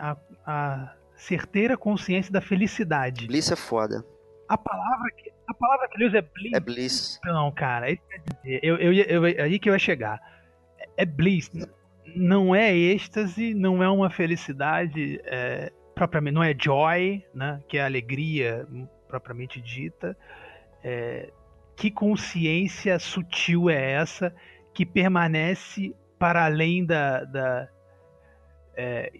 a, a certeira consciência da felicidade. Bliss é foda. A palavra que, a palavra que ele usa é bliss. É bliss. Não, cara, é eu, eu, eu, é aí que eu ia chegar. É bliss. Não é êxtase, não é uma felicidade é, propriamente, não é joy, né, que é alegria propriamente dita. É, que consciência sutil é essa que permanece para além da. da é,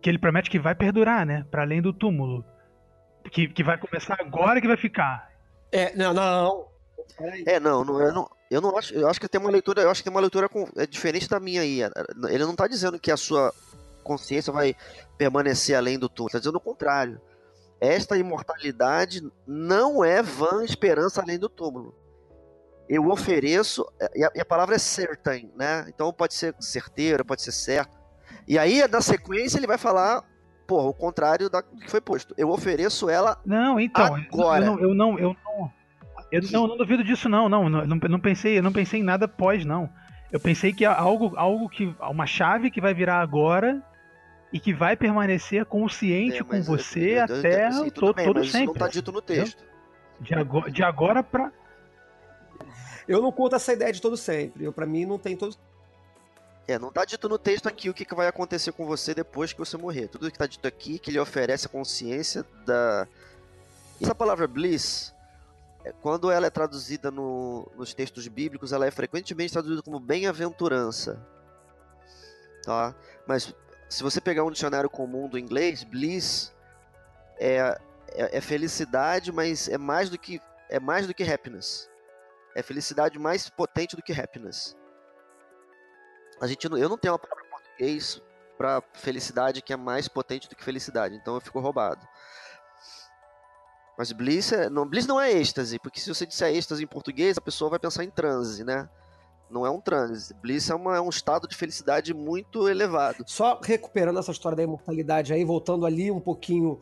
que ele promete que vai perdurar, né? Para além do túmulo. Que, que vai começar agora que vai ficar. É, não, não. É, não, não, eu não, eu não acho, eu acho que tem uma leitura, eu acho que tem uma leitura com, é diferente da minha aí. Ele não está dizendo que a sua consciência vai permanecer além do túmulo, está dizendo o contrário. Esta imortalidade não é vã esperança além do túmulo eu ofereço, e a, e a, palavra é certain, né? Então pode ser certeiro, pode ser certo. E aí, na sequência, ele vai falar, porra, o contrário da que foi posto. Eu ofereço ela Não, então, agora. Eu não, eu não, eu não, eu não, não duvido disso não, não, não, não pensei, eu não pensei em nada pós não. Eu pensei que algo, algo que uma chave que vai virar agora e que vai permanecer consciente é, com você eu, eu, até assim, todo, bem, todo sempre. Não está dito no texto. De agora, de agora para eu não conto essa ideia de todo sempre. Eu, para mim, não tem todo. É, não tá dito no texto aqui o que, que vai acontecer com você depois que você morrer. Tudo que tá dito aqui que ele oferece a consciência da. Essa palavra bliss, é, quando ela é traduzida no, nos textos bíblicos, ela é frequentemente traduzida como bem-aventurança. Tá? Mas se você pegar um dicionário comum do inglês, bliss é, é, é felicidade, mas é mais do que é mais do que happiness. É felicidade mais potente do que happiness. A gente, eu não tenho uma palavra em português para felicidade que é mais potente do que felicidade, então eu fico roubado. Mas bliss, é, não, bliss não é êxtase, porque se você disser êxtase em português, a pessoa vai pensar em transe, né? Não é um transe. Bliss é, uma, é um estado de felicidade muito elevado. Só recuperando essa história da imortalidade aí, voltando ali um pouquinho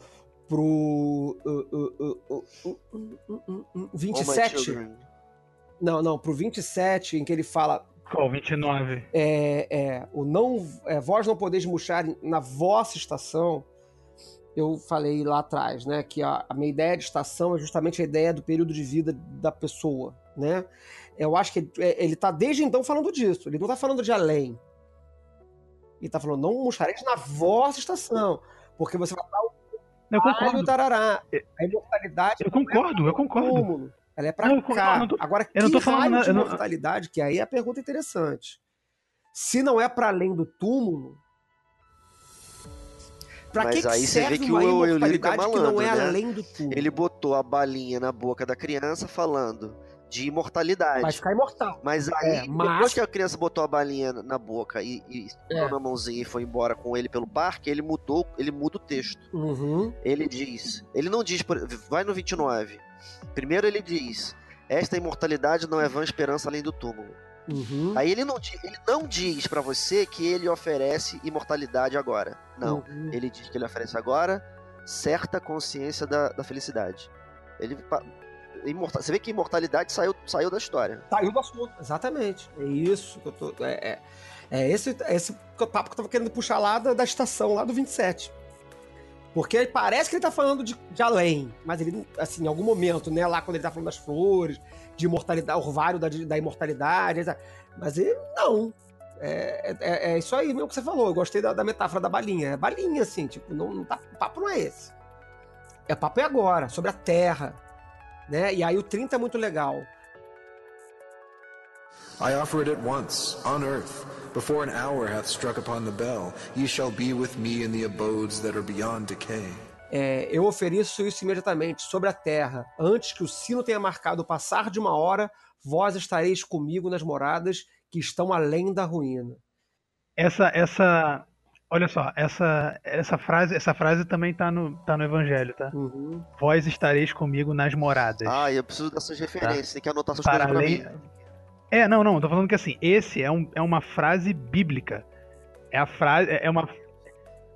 pro uh, uh, uh, 27. Não, não, pro 27, em que ele fala. Qual, 29? É, é, o não, é, vós não podeis murchar na vossa estação. Eu falei lá atrás, né, que a, a minha ideia de estação é justamente a ideia do período de vida da pessoa, né? Eu acho que ele está desde então falando disso. Ele não está falando de além. Ele está falando, não murchareis na vossa estação, porque você vai dar o eu concordo. tarará. A imortalidade. Eu concordo, é eu concordo. Ela é pra não, cá. Não, tô, Agora, eu não tô falando nada, de mortalidade, não... que aí é a pergunta interessante. Se não é para além do túmulo, Pra Mas que aí que você vê que o Eulírico é malandro, que não é né? além do túmulo? Ele botou a balinha na boca da criança falando de imortalidade. Vai ficar imortal. Mas aí, é, mas... depois que a criança botou a balinha na boca e, e é. na mãozinha e foi embora com ele pelo parque, ele mudou, ele muda o texto. Uhum. Ele diz, ele não diz, vai no 29. Primeiro ele diz, esta imortalidade não é vã esperança além do túmulo. Uhum. Aí ele não, ele não diz para você que ele oferece imortalidade agora. Não. Uhum. Ele diz que ele oferece agora certa consciência da, da felicidade. Ele, imortal, você vê que imortalidade saiu, saiu da história. Saiu do assunto, exatamente. É isso que eu tô. É, é, é esse, é esse papo que eu tava querendo puxar lá da, da estação, lá do 27. Porque parece que ele tá falando de, de, além, mas ele, assim, em algum momento, né, lá quando ele tá falando das flores, de imortalidade, orvário da, da imortalidade, mas ele não. É, é, é, isso aí mesmo que você falou. Eu gostei da, da metáfora da balinha. É balinha, assim, tipo, não, não tá, o papo não é esse. É papo é agora, sobre a terra. Né? E aí o 30 é muito legal. I offer it once, on earth, before an hour hath struck upon the bell. Ye shall be with me in the abodes that are beyond decay. É, eu ofereço isso imediatamente sobre a terra. Antes que o sino tenha marcado o passar de uma hora, vós estareis comigo nas moradas que estão além da ruína. Essa, essa, olha só, essa, essa frase, essa frase também tá no, tá no Evangelho, tá? Uhum. Vós estareis comigo nas moradas. Ah, eu preciso dessas referências. Tá? Tem que anotar essas Para coisas pra além... mim. É, não, não. Tô falando que assim, esse é, um, é uma frase bíblica. É a frase, é uma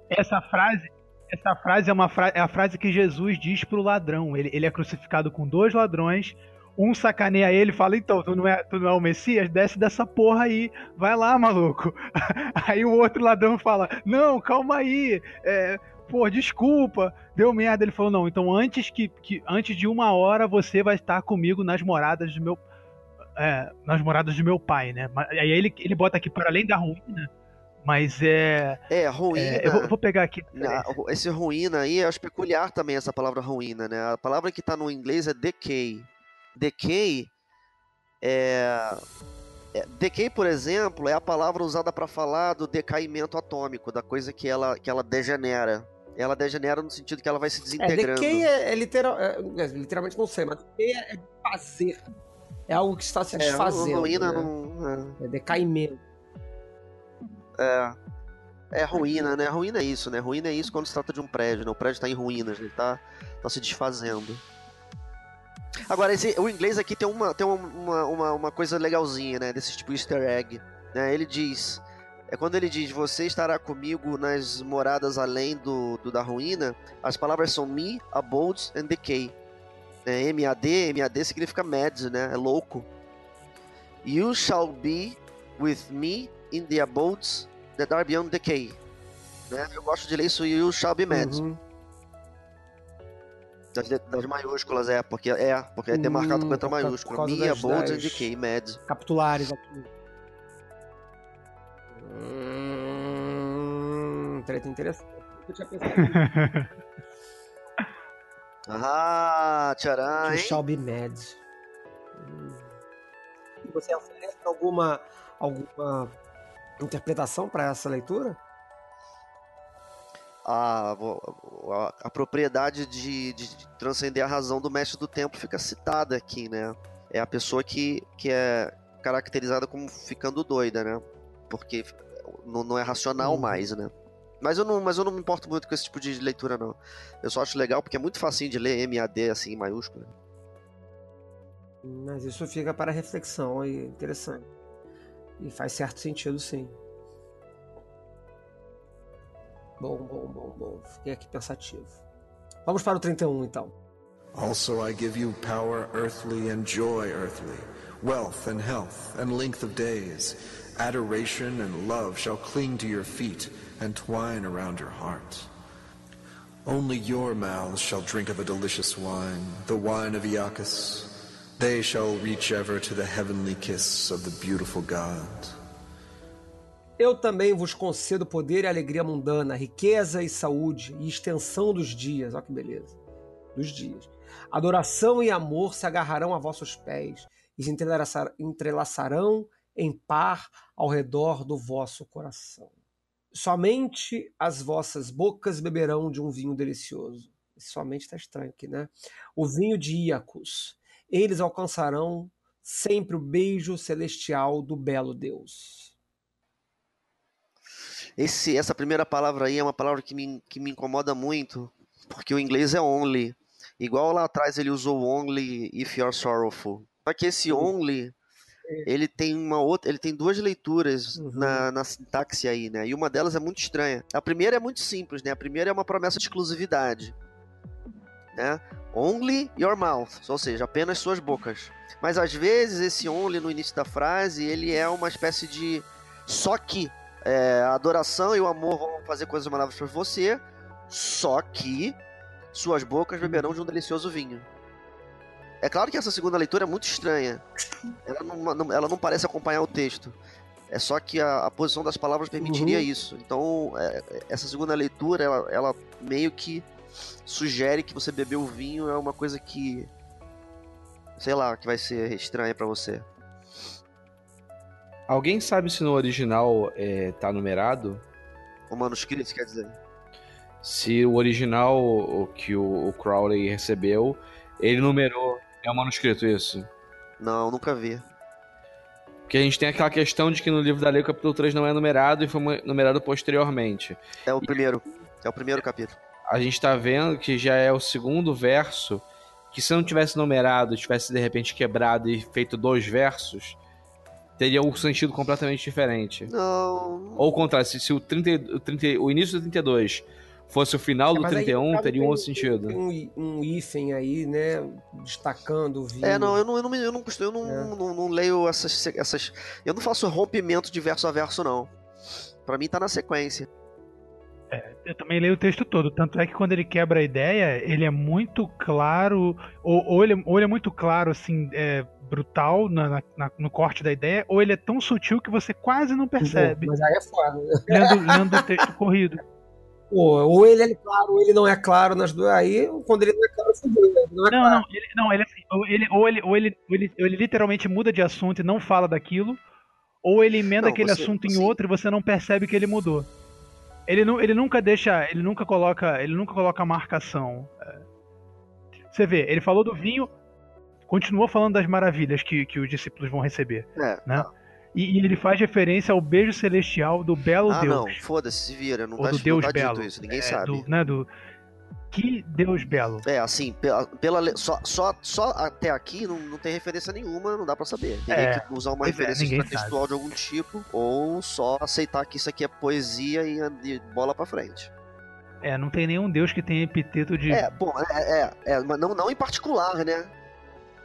essa frase essa frase é, uma fra é a frase que Jesus diz pro ladrão. Ele, ele é crucificado com dois ladrões. Um sacaneia ele e fala: Então, tu não, é, tu não é o Messias? Desce dessa porra aí, vai lá, maluco. [LAUGHS] Aí o outro ladrão fala: Não, calma aí, é, pô, desculpa, deu merda. Ele falou: Não, então antes, que, que, antes de uma hora você vai estar comigo nas moradas do meu. É, nas moradas do meu pai, né? Aí ele, ele bota aqui para além da ruína mas é. É, ruína. É, eu, vou, vou, pegar aqui. esse ruína aí, eu acho peculiar também essa palavra ruína, né? A palavra que tá no inglês é decay. Decay é. é decay, por exemplo, é a palavra usada para falar do decaimento atômico, da coisa que ela, que ela degenera. Ela degenera no sentido que ela vai se é, desintegrando. É, decay é, é, literal, é, é, literalmente não sei, mas decay é fazer. É algo que está se desfazendo. É, ruína né? não. É decaimento. É. É ruína, né? Ruína é isso, né? Ruína é isso quando se trata de um prédio, né? O prédio tá em ruínas, ele tá, tá se desfazendo. Agora, esse, o inglês aqui tem, uma, tem uma, uma, uma coisa legalzinha, né? Desse tipo easter egg. Né? Ele diz... É quando ele diz, você estará comigo nas moradas além do, do da ruína, as palavras são me, abodes and decay. É, M-A-D, M-A-D significa mad, né? É louco. You shall be with me in the abodes that are beyond decay. Né? Eu gosto de ler isso o shall be mad. Uhum. Das, das, maiúsculas, é, porque é, porque é demarcado hum, com letra maiúscula. Me, abodes and decay, mad. Capitulares aqui. Hum, treta interessante. [LAUGHS] Eu tinha pensado. Ah, tcharam, hein? Shall be mad. Você oferece alguma alguma interpretação para essa leitura? A, a, a propriedade de, de, transcender a razão do mestre do tempo fica citada aqui, né? é a pessoa que, que é caracterizada como ficando doida, né? Porque não, não é racional Uhum. mais, né? Mas eu, não, mas eu não me importo muito com esse tipo de leitura, não. Eu só acho legal porque é muito facinho de ler MAD assim em maiúsculo. Mas isso fica para reflexão e interessante. E faz certo sentido, sim. Bom, bom, bom, bom. Fiquei aqui pensativo. Vamos para o 31, então. Also I give you power earthly and joy earthly, wealth and health and length of days. Adoration and love shall cling to your feet and twine around your heart. Only your mouths shall drink of a delicious wine, the wine of Iacchus. They shall reach ever to the heavenly kiss of the beautiful God. Eu também vos concedo poder e alegria mundana, riqueza e saúde e extensão dos dias. Olha que beleza. Dos dias. Adoração e amor se agarrarão a vossos pés e se entrelaçar- entrelaçarão em par ao redor do vosso coração. Somente as vossas bocas beberão de um vinho delicioso. Somente está estranho aqui, né? O vinho de Iacos. Eles alcançarão sempre o beijo celestial do belo Deus. Esse, essa primeira palavra aí é uma palavra que me, que me incomoda muito, porque o inglês é only. Igual lá atrás ele usou only if you're sorrowful. Só que esse only, ele tem uma outra, ele tem duas leituras Uhum. na, na sintaxe aí, né? E uma delas é muito estranha. A primeira é muito simples, né? A primeira é uma promessa de exclusividade, né? Only your mouth, ou seja, apenas suas bocas. Mas às vezes esse only no início da frase, ele é uma espécie de só que é, a adoração e o amor vão fazer coisas maravilhosas por você, só que suas bocas beberão de um delicioso vinho. É claro que essa segunda leitura é muito estranha. Ela não, não- ela não parece acompanhar o texto. É só que a, a posição das palavras permitiria Uhum. isso. Então, é, essa segunda leitura, ela, ela meio que sugere que você beber o vinho é uma coisa que. Sei lá, que vai ser estranha pra você. Alguém sabe se no original é, tá numerado? O manuscrito, quer dizer. Se o original o que o, o Crowley recebeu, ele numerou. É o manuscrito, isso. Não, nunca vi. Porque a gente tem aquela questão de que no livro da lei o capítulo 3 não é numerado e foi numerado posteriormente. É o primeiro. É o primeiro capítulo. A gente tá vendo que já é o segundo verso, que se não tivesse numerado, tivesse de repente quebrado e feito dois versos, teria um sentido completamente diferente. Não. Ou o contrário, se, se o, 30, o, 30, o início do 32 fosse o final do Mas aí, 31, no caso, teria um outro sentido. Um, um hífen aí, né? Destacando o vinho. É, não, eu não, eu não, me- eu não, costumo- eu não, É. não, não leio essas, essas. Eu não faço rompimento de verso a verso, não. Pra mim tá na sequência. Eu também leio o texto todo, tanto é que quando ele quebra a ideia, ele é muito claro, ou, ou, ele, ou ele é muito claro, assim, é, brutal na- na- na- no corte da ideia, ou ele é tão sutil que você quase não percebe, Mas aí é foda. né? lendo, lendo o texto corrido. Pô, ou ele é claro, ou ele não é claro nas duas. Aí, quando ele não é claro, fudeu. né? Não é Não, claro. não, ele, não, ele, assim, ou ele, ou, ele, ou, ele, ou ele, ele literalmente muda de assunto e não fala daquilo, ou ele emenda Não, aquele você- assunto em você- outro e você não percebe que ele mudou. Ele, nu, ele nunca deixa, ele nunca coloca, ele nunca coloca marcação. É. Você vê, ele falou do vinho, continuou falando das maravilhas que, que os discípulos vão receber. É. Né? E, e ele faz referência ao beijo celestial do belo ah, Deus. não, foda-se, se vira. Não ou tá, do não Deus tá belo. isso, ninguém É, sabe. Do, né, do, que Deus belo. É, assim, pela, pela só, só, só até aqui não, não tem referência nenhuma, não dá pra saber. Teria É, que usar uma é, referência ninguém textual de algum tipo, ou só aceitar que isso aqui é poesia e, e bola pra frente. É, não tem nenhum Deus que tenha epiteto de. É, bom, é, é, é, mas não, não em particular, né?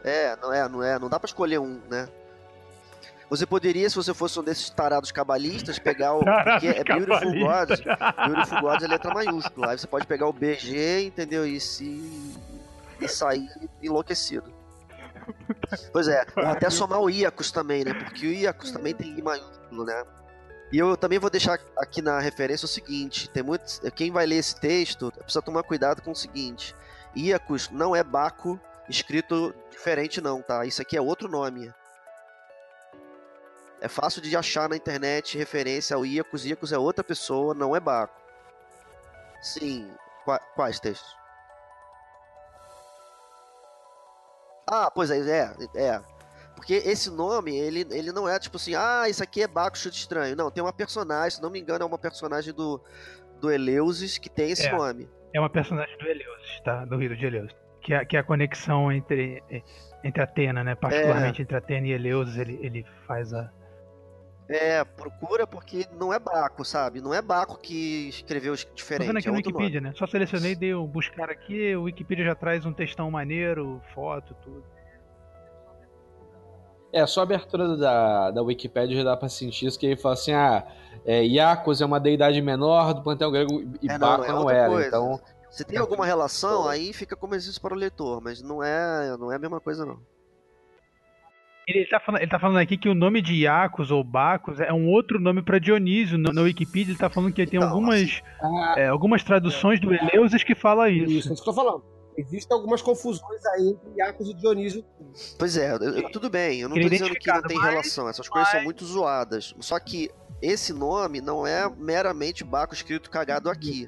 É, não é, não é, não dá pra escolher um, né? Você poderia, se você fosse um desses tarados cabalistas, pegar o. Porque é Beautiful Gods. Beautiful Gods é letra maiúscula. Aí você pode pegar o BG, entendeu? E se. e sair enlouquecido. Pois é, ou até somar o Iacos também, né? Porque o Iacos também tem I maiúsculo, né? E eu também vou deixar aqui na referência o seguinte: tem muitos. Quem vai ler esse texto precisa tomar cuidado com o seguinte: Iacos não é Baco escrito diferente, não, tá? Isso aqui é outro nome. É fácil de achar na internet referência ao Iacos. Iacos é outra pessoa, não é Baco. Sim. Qua- quais textos? Ah, pois é, é, é. porque esse nome, ele, ele não é tipo assim, ah, isso aqui é Baco Chute Estranho. Não, tem uma personagem, se não me engano, é uma personagem do, do Eleusis que tem esse É. nome. É uma personagem do Eleusis, tá? Do rito de Eleusis. Que é, que é a conexão entre, entre Atena, né? Particularmente entre Atena e Eleusis, ele, ele faz a. É, procura porque não é Baco, sabe? Não é Baco que escreveu Tô diferente. vendo aqui é no outro nome. Wikipedia, né? Só selecionei, dei um buscar aqui, o Wikipedia já traz um textão maneiro, foto, tudo. É, só a abertura da, da Wikipédia já dá pra sentir isso, que ele fala assim, ah, é, Iacos é uma deidade menor do panteão grego e É, não, Baco é não, era, coisa. então... Se tem alguma [LAUGHS] relação, aí fica como existe para o leitor, mas não é, não é a mesma coisa, não. Ele tá, falando, ele tá falando aqui que o nome de Iacos ou Bacos é um outro nome pra Dionísio. No, no Wikipedia ele tá falando que tem Então, algumas, Ah, é, algumas traduções do Eleusis que fala Isso, isso. é isso que eu tô falando. Existem algumas confusões aí entre Iacos e Dionísio. Pois é, eu- tudo bem, eu não tô dizendo que não tem mas- relação, essas coisas são mas- muito zoadas. Só que esse nome não é meramente Baco escrito cagado aqui.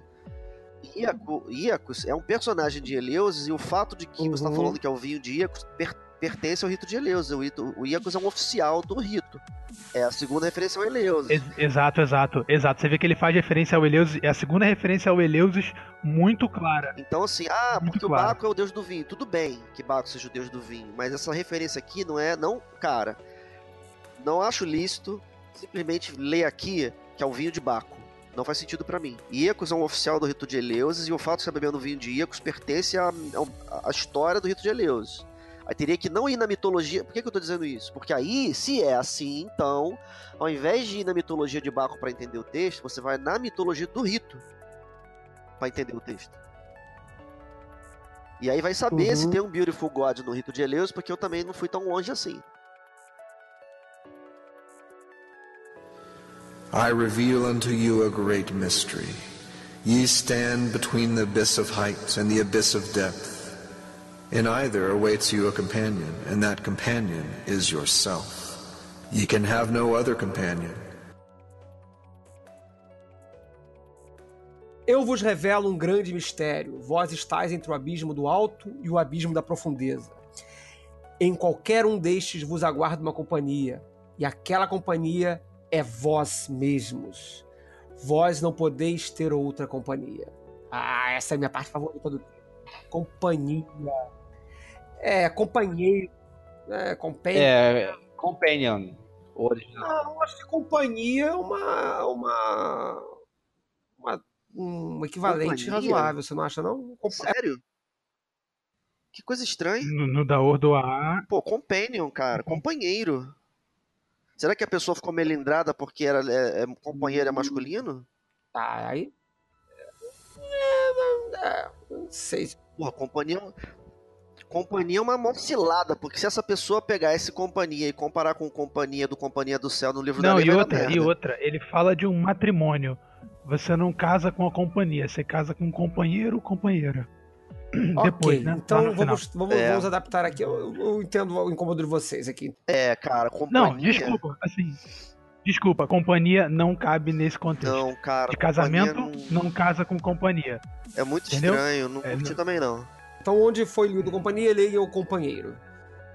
Iaco, Iacos é um personagem de Eleusis e o fato de que você tá Uhum. falando que é o vinho de Iacos per- pertence ao rito de Eleusis. O, rito- o Iacos é um oficial do rito. É a segunda referência ao Eleusis. Ex- exato, exato, exato. Você vê que ele faz referência ao Eleusis, é a segunda referência ao Eleusis muito clara. Então, assim, ah, Muito porque o Baco é o deus do vinho. Tudo bem que Baco seja o deus do vinho, mas essa referência aqui não é. Não, cara, não acho lícito simplesmente ler aqui que é o vinho de Baco. Não faz sentido pra mim. Iacos é um oficial do rito de Eleusis e o fato de estar bebendo vinho de Iacos pertence à, à- à história do rito de Eleusis. Aí teria que não ir na mitologia. Por que, que eu tô dizendo isso? Porque aí, se é assim, então, ao invés de ir na mitologia de Baco pra entender o texto, você vai na mitologia do rito pra entender o texto. E aí vai saber Uhum. se tem um Beautiful God no rito de Eleus, porque eu também não fui tão longe assim. I reveal unto you a great mystery. Ye stand between the abyss of height and the abyss of depth. In either awaits you a companion, and that companion is yourself. Ye can have no other companion. Eu vos revelo um grande mistério. Vós estáis entre o abismo do alto e o abismo da profundeza. Em qualquer um destes vos aguarda uma companhia, e aquela companhia é vós mesmos. Vós não podeis ter outra companhia. Ah, essa é a minha parte favorita do. Companhia. É, companheiro. É, companheiro. É, Companion, original. Não, eu acho que companhia é uma, uma, uma- um equivalente Companhia? razoável, você não acha, não? Compa- Sério? Que coisa estranha. No, no da Ordoa, Pô, companion, cara. Companheiro. Será que a pessoa ficou melindrada porque era, é, é- companheiro é masculino? Ah, aí. É, não, é, não sei. se- Porra, companhia. Companhia é uma mão cilada, porque se essa pessoa pegar esse companhia e comparar com companhia do Companhia do Céu no livro da Não, lei, e dar outra, e outra, ele fala de um matrimônio. Você não casa com a companhia, você casa com um companheiro ou companheira. [CLEARS THROAT] Depois, ok, né? Então vamos, vamos, É. vamos adaptar aqui. Eu, eu- eu entendo o incômodo de vocês aqui. É, cara, companhia. Não, desculpa, assim. Desculpa, companhia não cabe nesse contexto. Não, cara. de casamento, companhia não... casa com companhia. É muito Entendeu? estranho, não É, curti não- também não. Então, onde foi lido companhia, leia o companheiro.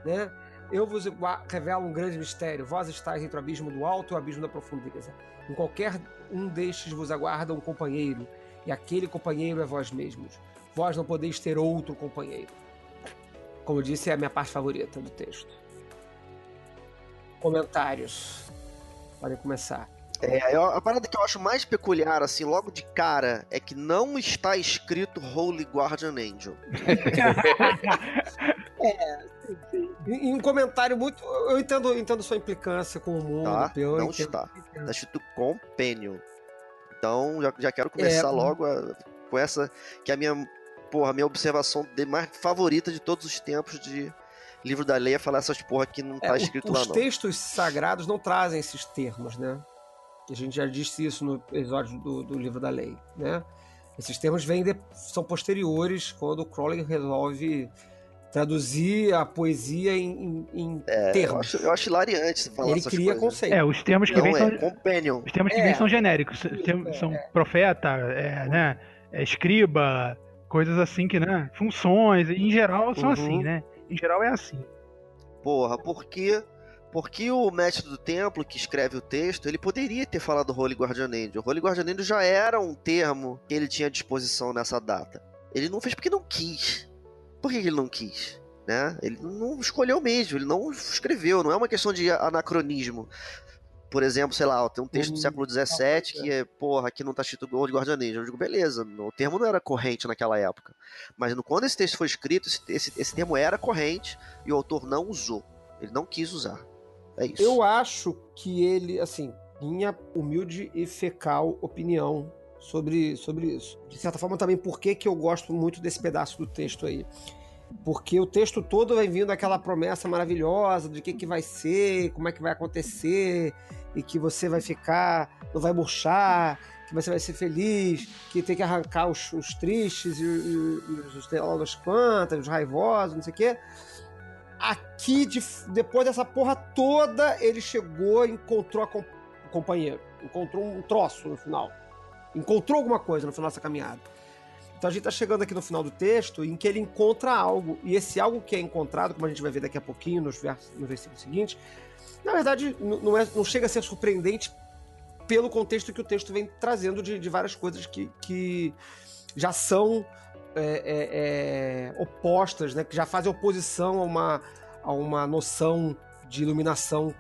Né? Eu vos revelo um grande mistério. Vós estáis entre o abismo do alto e o abismo da profundeza. Em qualquer um destes vos aguarda um companheiro, e aquele companheiro é vós mesmos. Vós não podeis ter outro companheiro. Como eu disse, é a minha parte favorita do texto. Comentários. Podem começar. É, eu- a parada que eu acho mais peculiar, assim, logo de cara, é que não está escrito Holy Guardian Angel. [LAUGHS] Em um comentário muito. Eu entendo, eu entendo sua implicância com o mundo. Tá? eu Não entendo- está. Tá escrito Companion. Então, já, já quero começar É, logo a- com essa, que é a minha, porra, minha observação de mais favorita de todos os tempos de livro da lei é falar essas porra que não É, tá o- escrito os lá não. textos sagrados não trazem esses termos, né? A gente já disse isso no episódio do, do livro da lei, né? Esses termos vêm de- são posteriores quando o Crowley resolve traduzir a poesia em, em- em É, eu, termos. acho, eu acho hilariante você falar Ele essas cria coisas. conceitos. É, os termos que Não, vêm são. é Companion. Os termos que É. vêm são genéricos. Os termos São profeta, é, né? é, escriba, coisas assim que, né? Funções, em geral são Uhum. assim, né? Em geral é assim. porra, porque porque o mestre do templo que escreve o texto, ele poderia ter falado Holy Guardian Angel. Holy Guardian Angel já era um termo que ele tinha à disposição nessa data. Ele não fez porque não quis. Por que ele não quis? Né? Ele não escolheu mesmo, ele não escreveu, não é uma questão de anacronismo. Por exemplo, sei lá, tem um texto do século XVII que é, porra, aqui não tá escrito Gold Guardian Angel. Eu digo, beleza, o termo não era corrente naquela época. Mas quando esse texto foi escrito, esse, esse, esse termo era corrente e o autor não usou. Ele não quis usar. É isso. Eu acho que ele, assim, minha humilde e fecal opinião sobre, sobre isso. De certa forma, também, por que, eu gosto muito desse pedaço do texto aí? Porque o texto todo vai vindo aquela promessa maravilhosa de que, que vai ser, como é que vai acontecer, e que você vai ficar, não vai murchar, que você vai ser feliz, que tem que arrancar os, os tristes e, e, e os das quantas, os raivosos, não sei o quê. Aqui, de, depois dessa porra toda, ele chegou e encontrou a, o companheiro. Encontrou um troço no final. Encontrou alguma coisa no final dessa caminhada. Então a gente está chegando aqui no final do texto em que ele encontra algo. E esse algo que é encontrado, como a gente vai ver daqui a pouquinho nos versos, no versículo seguinte, na verdade não, é, não chega a ser surpreendente pelo contexto que o texto vem trazendo de, de várias coisas que, que já são é, é, é, opostas, né, que já fazem oposição a uma, a uma noção de iluminação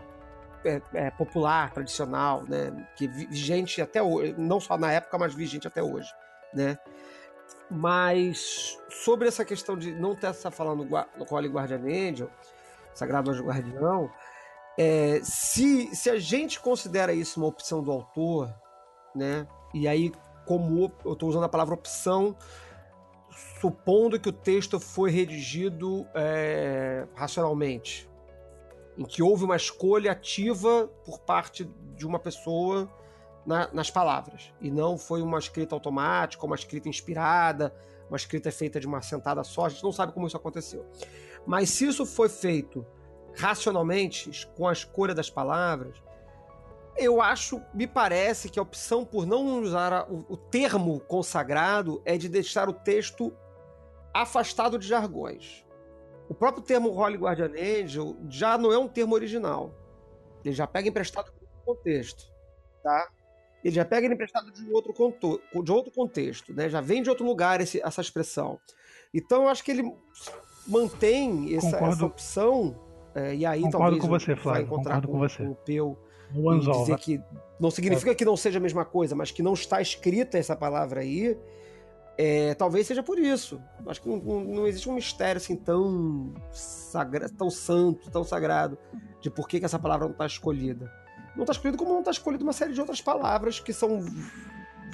é, é, popular, tradicional, né, que vigente até hoje, não só na época, mas vigente até hoje, né. Mas sobre essa questão de não ter essa falando no Holy Guardian Angel, Sagrado Anjo Guardião, é, se, se a gente considera isso uma opção do autor, né? E aí, como eu estou usando a palavra opção, supondo que o texto foi redigido é, racionalmente, em que houve uma escolha ativa por parte de uma pessoa na, nas palavras. E não foi uma escrita automática, uma escrita inspirada, uma escrita feita de uma sentada só. A gente não sabe como isso aconteceu. Mas se isso foi feito racionalmente, com a escolha das palavras, eu acho, me parece que a opção por não usar a, o, o termo consagrado é de deixar o texto afastado de jargões. O próprio termo Holy Guardian Angel já não é um termo original. Ele já pega emprestado do contexto, tá? ele já pega emprestado de outro, de outro contexto, né? já vem de outro lugar esse, essa expressão. Então eu acho que ele mantém essa, essa opção, é, e aí Concordo talvez com você, Flávio. vai encontrar com, com, você. o Peu dizer que não significa é. que não seja a mesma coisa, mas que não está escrita essa palavra aí, é, talvez seja por isso. Acho que não, não, existe um mistério assim tão, sagra, tão santo, tão sagrado, de por que, que essa palavra não está escolhida não está escolhido como não está escolhido uma série de outras palavras que são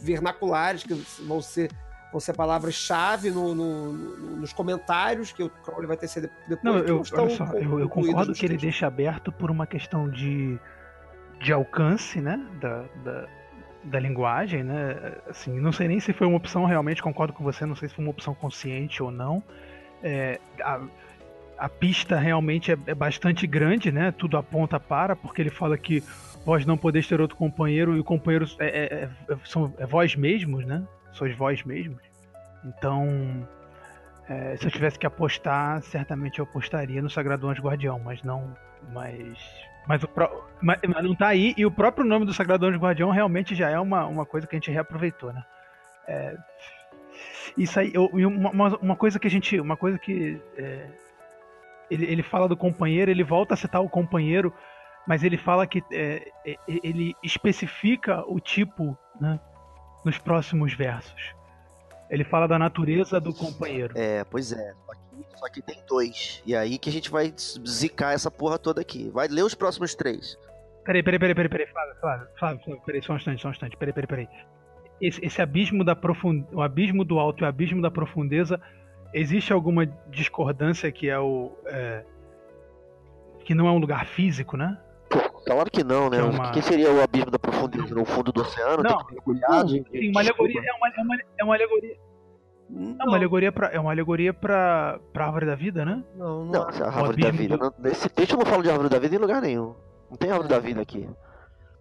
vernaculares, que vão ser, vão ser palavras-chave no, no, no, nos comentários que o Crowley vai ter ser depois. Não, eu, só, eu, eu concordo que ele deixa aberto por uma questão de, de alcance, né, da, da, da linguagem, né, assim, não sei nem se foi uma opção realmente, concordo com você, não sei se foi uma opção consciente ou não, é, a, a pista realmente é, é, bastante grande, né? Tudo aponta para, porque ele fala que vós não podeis ter outro companheiro e o companheiro é, é, é, são, é vós mesmos, né? Sois vós mesmos. Então, é, se eu tivesse que apostar, certamente eu apostaria no Sagrado Anjo Guardião, mas não. Mas. Mas, o pro, mas, mas não tá aí, e o próprio nome do Sagrado Anjo Guardião realmente já é uma, uma coisa que a gente reaproveitou, né? É, isso aí, eu, uma, uma coisa que a gente. Uma coisa que. É, ele, ele fala do companheiro, ele volta a citar o companheiro mas ele fala que é, é, ele especifica o tipo né, nos próximos versos. Ele fala da natureza do companheiro. É, pois é. Só que tem dois. E aí que a gente vai zicar essa porra toda aqui. Vai ler os próximos três. Peraí, peraí, peraí, peraí, peraí, Flávio, Flávio, Flávio, Flávio, peraí, só um instante, só um instante, peraí, peraí, peraí. Esse, esse abismo da profund... o abismo do alto e o abismo da profundeza, existe alguma discordância que é o... É... que não é um lugar físico, né? Claro que não, né? É uma... O que seria o abismo da profundeza? No fundo do oceano? Não, tem que sim, uma alegoria, é uma, é uma, é uma alegoria. Não. É uma alegoria pra, é uma alegoria pra, pra árvore da vida, né? Não, não. não a árvore da vida. Não, nesse texto eu não falo de árvore da vida em lugar nenhum. Não tem árvore da vida aqui.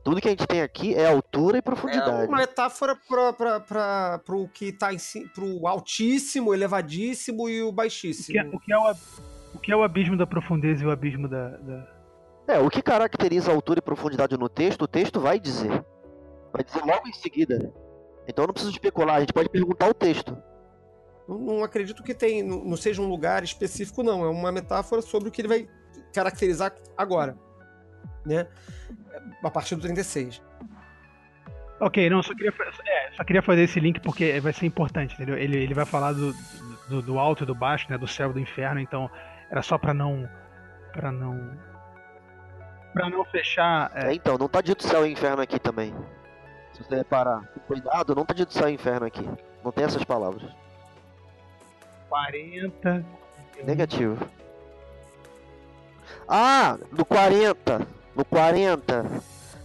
Tudo que a gente tem aqui é altura e profundidade. É uma metáfora para o que está em si, pro altíssimo, elevadíssimo e o baixíssimo. O que é, o que é o, o que é o abismo da profundeza e o abismo da, da... É, o que caracteriza a altura e profundidade no texto, o texto vai dizer. Vai dizer logo em seguida. Então não precisa especular, a gente pode perguntar o texto. Não, não acredito que tem, não, não seja um lugar específico, não. É uma metáfora sobre o que ele vai caracterizar agora. Né? A partir do 36. Ok, não, só queria, é, só queria fazer esse link porque vai ser importante, entendeu? Ele, ele vai falar do, do, do alto e do baixo, né? Do céu e do inferno, então era só para não. para não. para não fechar. É... É, então, não tá dito céu e inferno aqui também. Se você reparar, cuidado, não tá dito céu e inferno aqui. Não tem essas palavras. 40. Negativo. Ah, no 40. No 40.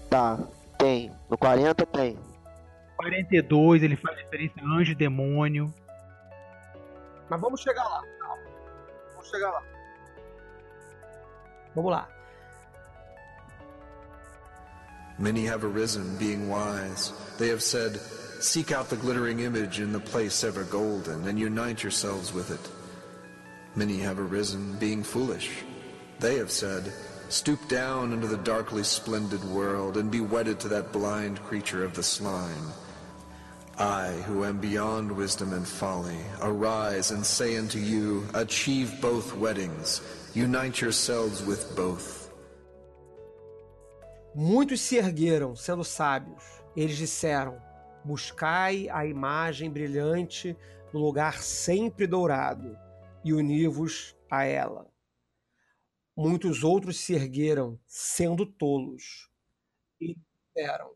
Tá, tem. No 40 tem. 42 ele faz referência a anjo e demônio. Mas vamos chegar lá. Calma. Vamos chegar lá. Vamos lá. Many have arisen, being wise. They have said, Seek out the glittering image in the place ever golden, and unite yourselves with it. Many have arisen, being foolish. They have said, Stoop down into the darkly splendid world, and be wedded to that blind creature of the slime. I, who am beyond wisdom and folly, arise and say unto you, Achieve both weddings, unite yourselves with both. Muitos se ergueram, sendo sábios. Eles disseram: Buscai a imagem brilhante no lugar sempre dourado, e uni-vos a ela. Muitos outros se ergueram, sendo tolos, e disseram: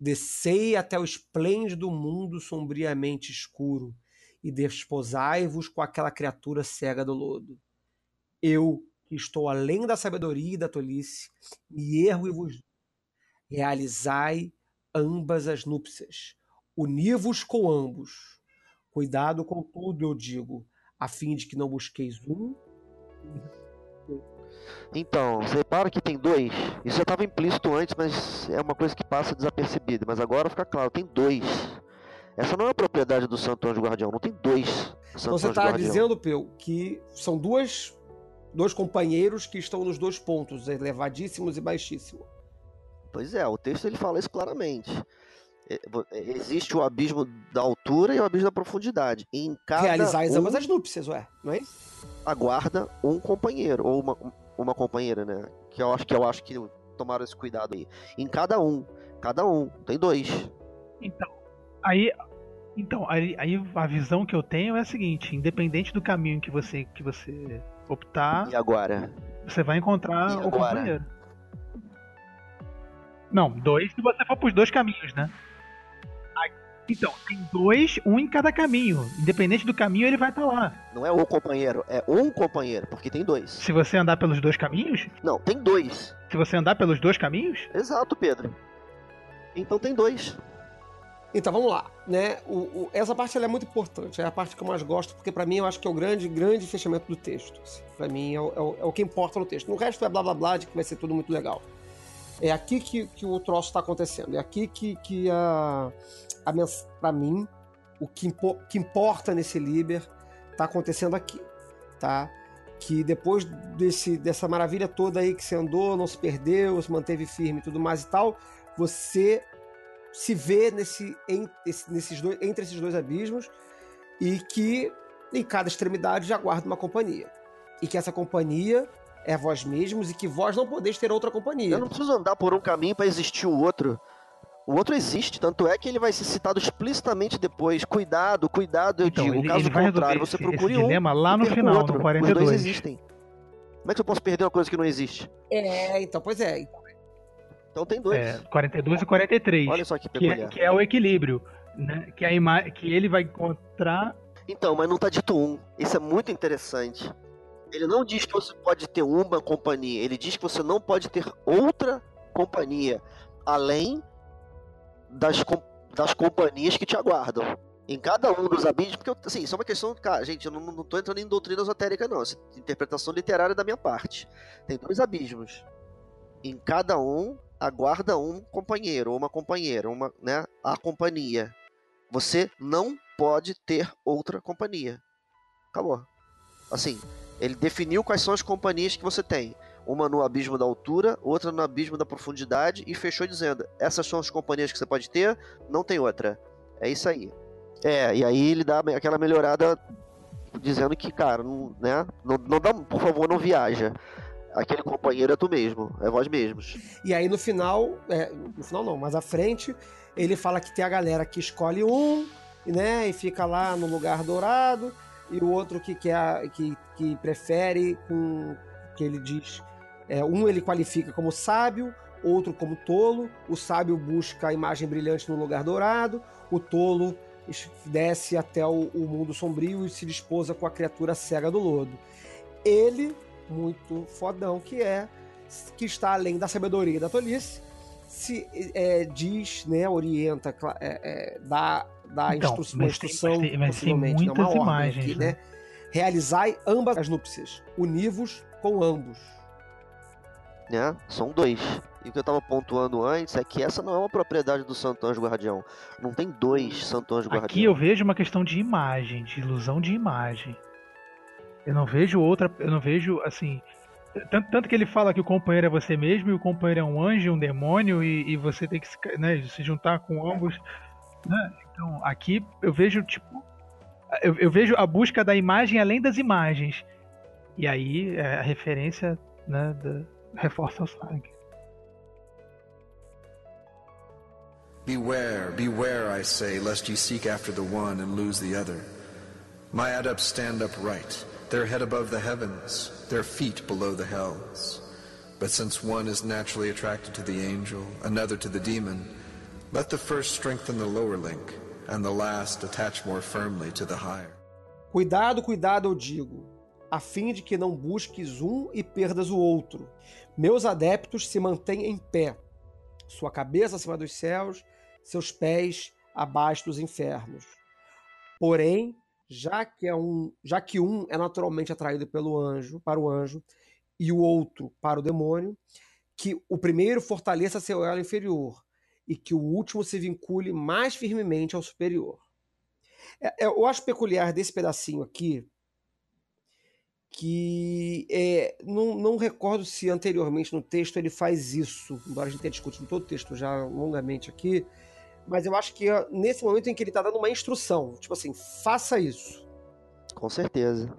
Descei até o esplêndido mundo sombriamente escuro, e desposai-vos com aquela criatura cega do lodo. Eu, que estou além da sabedoria e da tolice, me ergo e vos realizai ambas as núpcias, uni-vos com ambos. Cuidado com tudo, eu digo, a fim de que não busqueis um então, você repara que tem dois. Isso já estava implícito antes, mas é uma coisa que passa desapercebida. Mas agora fica claro, tem dois. Essa não é a propriedade do Santo Anjo Guardião, não tem dois. Santo então você está dizendo, Peu, que são duas, dois companheiros que estão nos dois pontos, elevadíssimos e baixíssimos. Pois é, o texto ele fala isso claramente. É, é, existe o abismo da altura e o abismo da profundidade. Em cada Realizar um, ambas as núpcias, ué, não é isso? Aguarda um companheiro, ou uma, uma companheira, né? Que eu acho que eu acho que tomaram esse cuidado aí. Em cada um, cada um, tem dois. Então, aí então, aí, aí a visão que eu tenho é a seguinte, independente do caminho que você que você optar, e agora? Você vai encontrar o companheiro. Não, dois se você for pros dois caminhos, né? Então, tem dois, um em cada caminho. Independente do caminho, ele vai estar tá lá. Não é o companheiro, é um companheiro, porque tem dois. Se você andar pelos dois caminhos? Não, tem dois. Se você andar pelos dois caminhos? Exato, Pedro. Então tem dois. Então vamos lá, né? O, o, essa parte é muito importante, é a parte que eu mais gosto, porque para mim eu acho que é o grande, grande fechamento do texto. Assim. Para mim é o, é, o, é o, que importa no texto. No resto é blá blá blá de que vai ser tudo muito legal. É aqui que, que o troço está acontecendo, é aqui que, que a para mim, o que, impo que, importa nesse Liber tá acontecendo aqui, tá? Que depois desse, dessa maravilha toda aí que você andou, não se perdeu, se manteve firme e tudo mais e tal, você se vê nesse, em, nesses dois, entre esses dois abismos e que em cada extremidade já guarda uma companhia. E que essa companhia é vós mesmos e que vós não podeis ter outra companhia. Eu não preciso andar por um caminho para existir o outro. O outro existe, tanto é que ele vai ser citado explicitamente depois. Cuidado, cuidado, eu então, digo. Ele, Caso ele contrário, você procure esse um. dilema lá no final, outro. no 42. Os dois existem. Como é que eu posso perder uma coisa que não existe? É, então, pois é. Então tem dois. É, 42 e 43. Olha só que peculiar. Que é, que é o equilíbrio. Né? Que, a ima que ele vai encontrar. Então, mas não tá dito um. Isso é muito interessante. Ele não diz que você pode ter uma companhia. Ele diz que você não pode ter outra companhia. Além das, das companhias que te aguardam. Em cada um dos abismos, porque assim, isso é uma questão, cara, gente, eu não, não tô entrando em doutrina esotérica, não. Essa interpretação literária da minha parte. Tem dois abismos. Em cada um, aguarda um companheiro, uma companheira, uma, né, a companhia. Você não pode ter outra companhia. Acabou. Assim, Ele definiu quais são as companhias que você tem. Uma no abismo da altura, outra no abismo da profundidade, e fechou dizendo: essas são as companhias que você pode ter, não tem outra. É isso aí. É, e aí ele dá aquela melhorada dizendo que, cara, não, né, não, não dá, por favor, não viaja. Aquele companheiro é tu mesmo, é vós mesmos. E aí no final, é, no final não, mas à frente, ele fala que tem a galera que escolhe um, né, e fica lá no lugar dourado, e o outro que, quer, que, que prefere com que ele diz. É, um ele qualifica como sábio, outro como tolo. O sábio busca a imagem brilhante no lugar dourado, o tolo desce até o, o mundo sombrio e se desposa com a criatura cega do lodo. Ele, muito fodão que é, que está além da sabedoria e da tolice, se é, diz, né, orienta, é, é, dá, dá então, instru mas instrução, tem, mas tem, mas tem muitas imagens, aqui, né? né? Realizai ambas as núpcias, univos com ambos. Né? São dois. E o que eu estava pontuando antes é que essa não é uma propriedade do Santo Anjo Guardião. Não tem dois Santo Anjo Guardião. Aqui eu vejo uma questão de imagem, de ilusão de imagem. Eu não vejo outra. Eu não vejo, assim. Tanto, tanto que ele fala que o companheiro é você mesmo e o companheiro é um anjo, um demônio e, e você tem que se, né, se juntar com ambos. Né? Então, aqui eu vejo, tipo. Eu, eu vejo a busca da imagem além das imagens. E aí é, a referência né, da, reforça o sangue. Beware, beware, I say, lest ye seek after the one and lose the other. My adepts stand upright, their head above the heavens, their feet below the hells. But since one is naturally attracted to the angel, another to the demon, let the first strengthen the lower link, and the last attach more firmly to the higher. Cuidado, cuidado, eu digo, a fim de que não busques um e perdas o outro. Meus adeptos se mantêm em pé, sua cabeça acima dos céus seus pés abaixo dos infernos. Porém, já que, é um, já que um é naturalmente atraído pelo anjo, para o anjo, e o outro para o demônio, que o primeiro fortaleça seu elo inferior e que o último se vincule mais firmemente ao superior. É, é, eu acho peculiar desse pedacinho aqui que é, não, não recordo se anteriormente no texto ele faz isso, embora a gente tenha discutido todo o texto já longamente aqui, mas eu acho que nesse momento em que ele tá dando uma instrução, tipo assim, faça isso. Com certeza.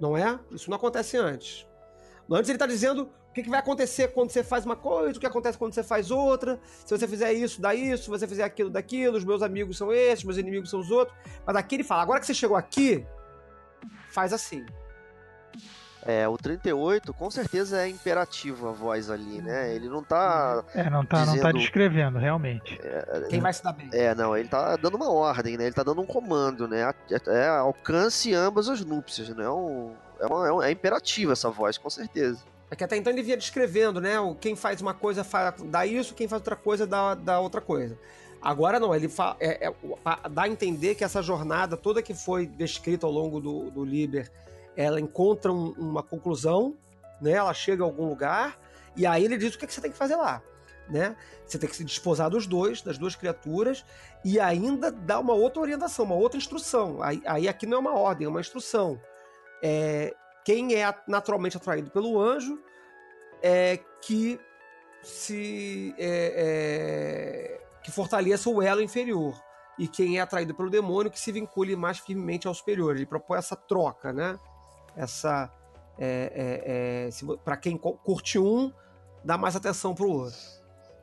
Não é? Isso não acontece antes. Antes ele tá dizendo o que, que vai acontecer quando você faz uma coisa, o que acontece quando você faz outra. Se você fizer isso, dá isso. Se você fizer aquilo, daquilo. Os meus amigos são esses, meus inimigos são os outros. Mas aqui ele fala: agora que você chegou aqui, faz assim. É, o 38 com certeza é imperativo a voz ali, né? Ele não tá. É, não tá, dizendo... não tá descrevendo, realmente. É, Quem vai se dar bem? É, não, ele tá dando uma ordem, né? Ele tá dando um comando, né? É, é alcance ambas as núpcias, né? É, um, é, uma, é, um, é imperativo essa voz, com certeza. É que até então ele via descrevendo, né? Quem faz uma coisa dá isso, quem faz outra coisa dá, dá outra coisa. Agora não, ele fa, é, é, dá a entender que essa jornada toda que foi descrita ao longo do, do Liber ela encontra um, uma conclusão, né? Ela chega a algum lugar e aí ele diz o que, é que você tem que fazer lá, né? Você tem que se desposar dos dois, das duas criaturas e ainda dá uma outra orientação, uma outra instrução. Aí, aí aqui não é uma ordem, é uma instrução. É, quem é naturalmente atraído pelo anjo é que se é, é, que fortaleça o elo inferior e quem é atraído pelo demônio que se vincule mais firmemente ao superior. Ele propõe essa troca, né? Essa. É, é, é para quem curte um, dá mais atenção pro outro.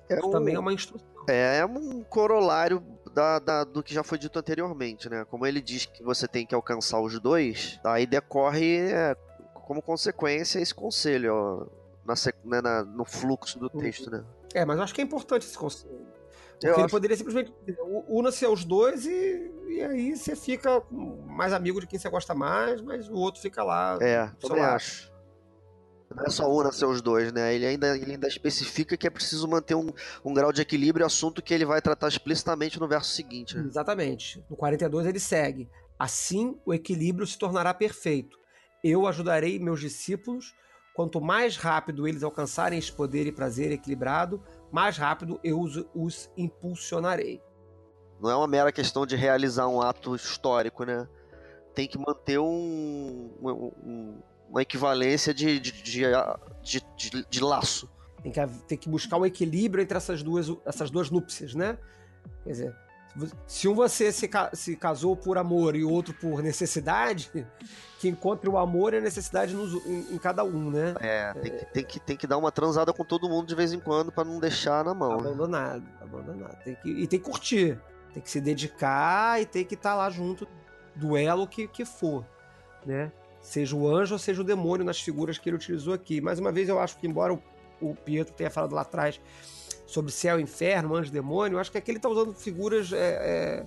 É um, também é uma instrução. É, é um corolário da, da, do que já foi dito anteriormente, né? Como ele diz que você tem que alcançar os dois, aí decorre é, como consequência esse conselho, ó, na, né, na, no fluxo do texto, né? É, mas eu acho que é importante esse conselho. Porque ele acho... poderia simplesmente una-se aos dois e, e aí você fica mais amigo de quem você gosta mais, mas o outro fica lá. É, também acho. Não é só una seus dois, né? Ele ainda, ele ainda especifica que é preciso manter um, um grau de equilíbrio, assunto que ele vai tratar explicitamente no verso seguinte. Né? Exatamente. No 42 ele segue: Assim o equilíbrio se tornará perfeito. Eu ajudarei meus discípulos. Quanto mais rápido eles alcançarem esse poder e prazer equilibrado, mais rápido eu os, os impulsionarei. Não é uma mera questão de realizar um ato histórico, né? Tem que manter um, um, uma equivalência de, de, de, de, de, laço. Tem que, tem que buscar o equilíbrio entre essas duas, essas duas núpcias, né? Quer dizer, se um você se, se casou por amor e o outro por necessidade, [LAUGHS] que encontre o amor e a necessidade nos, em, em, cada um, né? É, tem que, tem, que, tem que dar uma transada com todo mundo de vez em quando para não deixar na mão. Abandonado, abandonado. Tem que, e tem que curtir, tem que se dedicar e tem que estar tá lá junto do elo que, que for, né? Seja o anjo ou seja o demônio nas figuras que ele utilizou aqui. Mais uma vez, eu acho que, embora o, o Pietro tenha falado lá atrás sobre céu, inferno, anjo, demônio, acho que aqui ele está usando figuras é,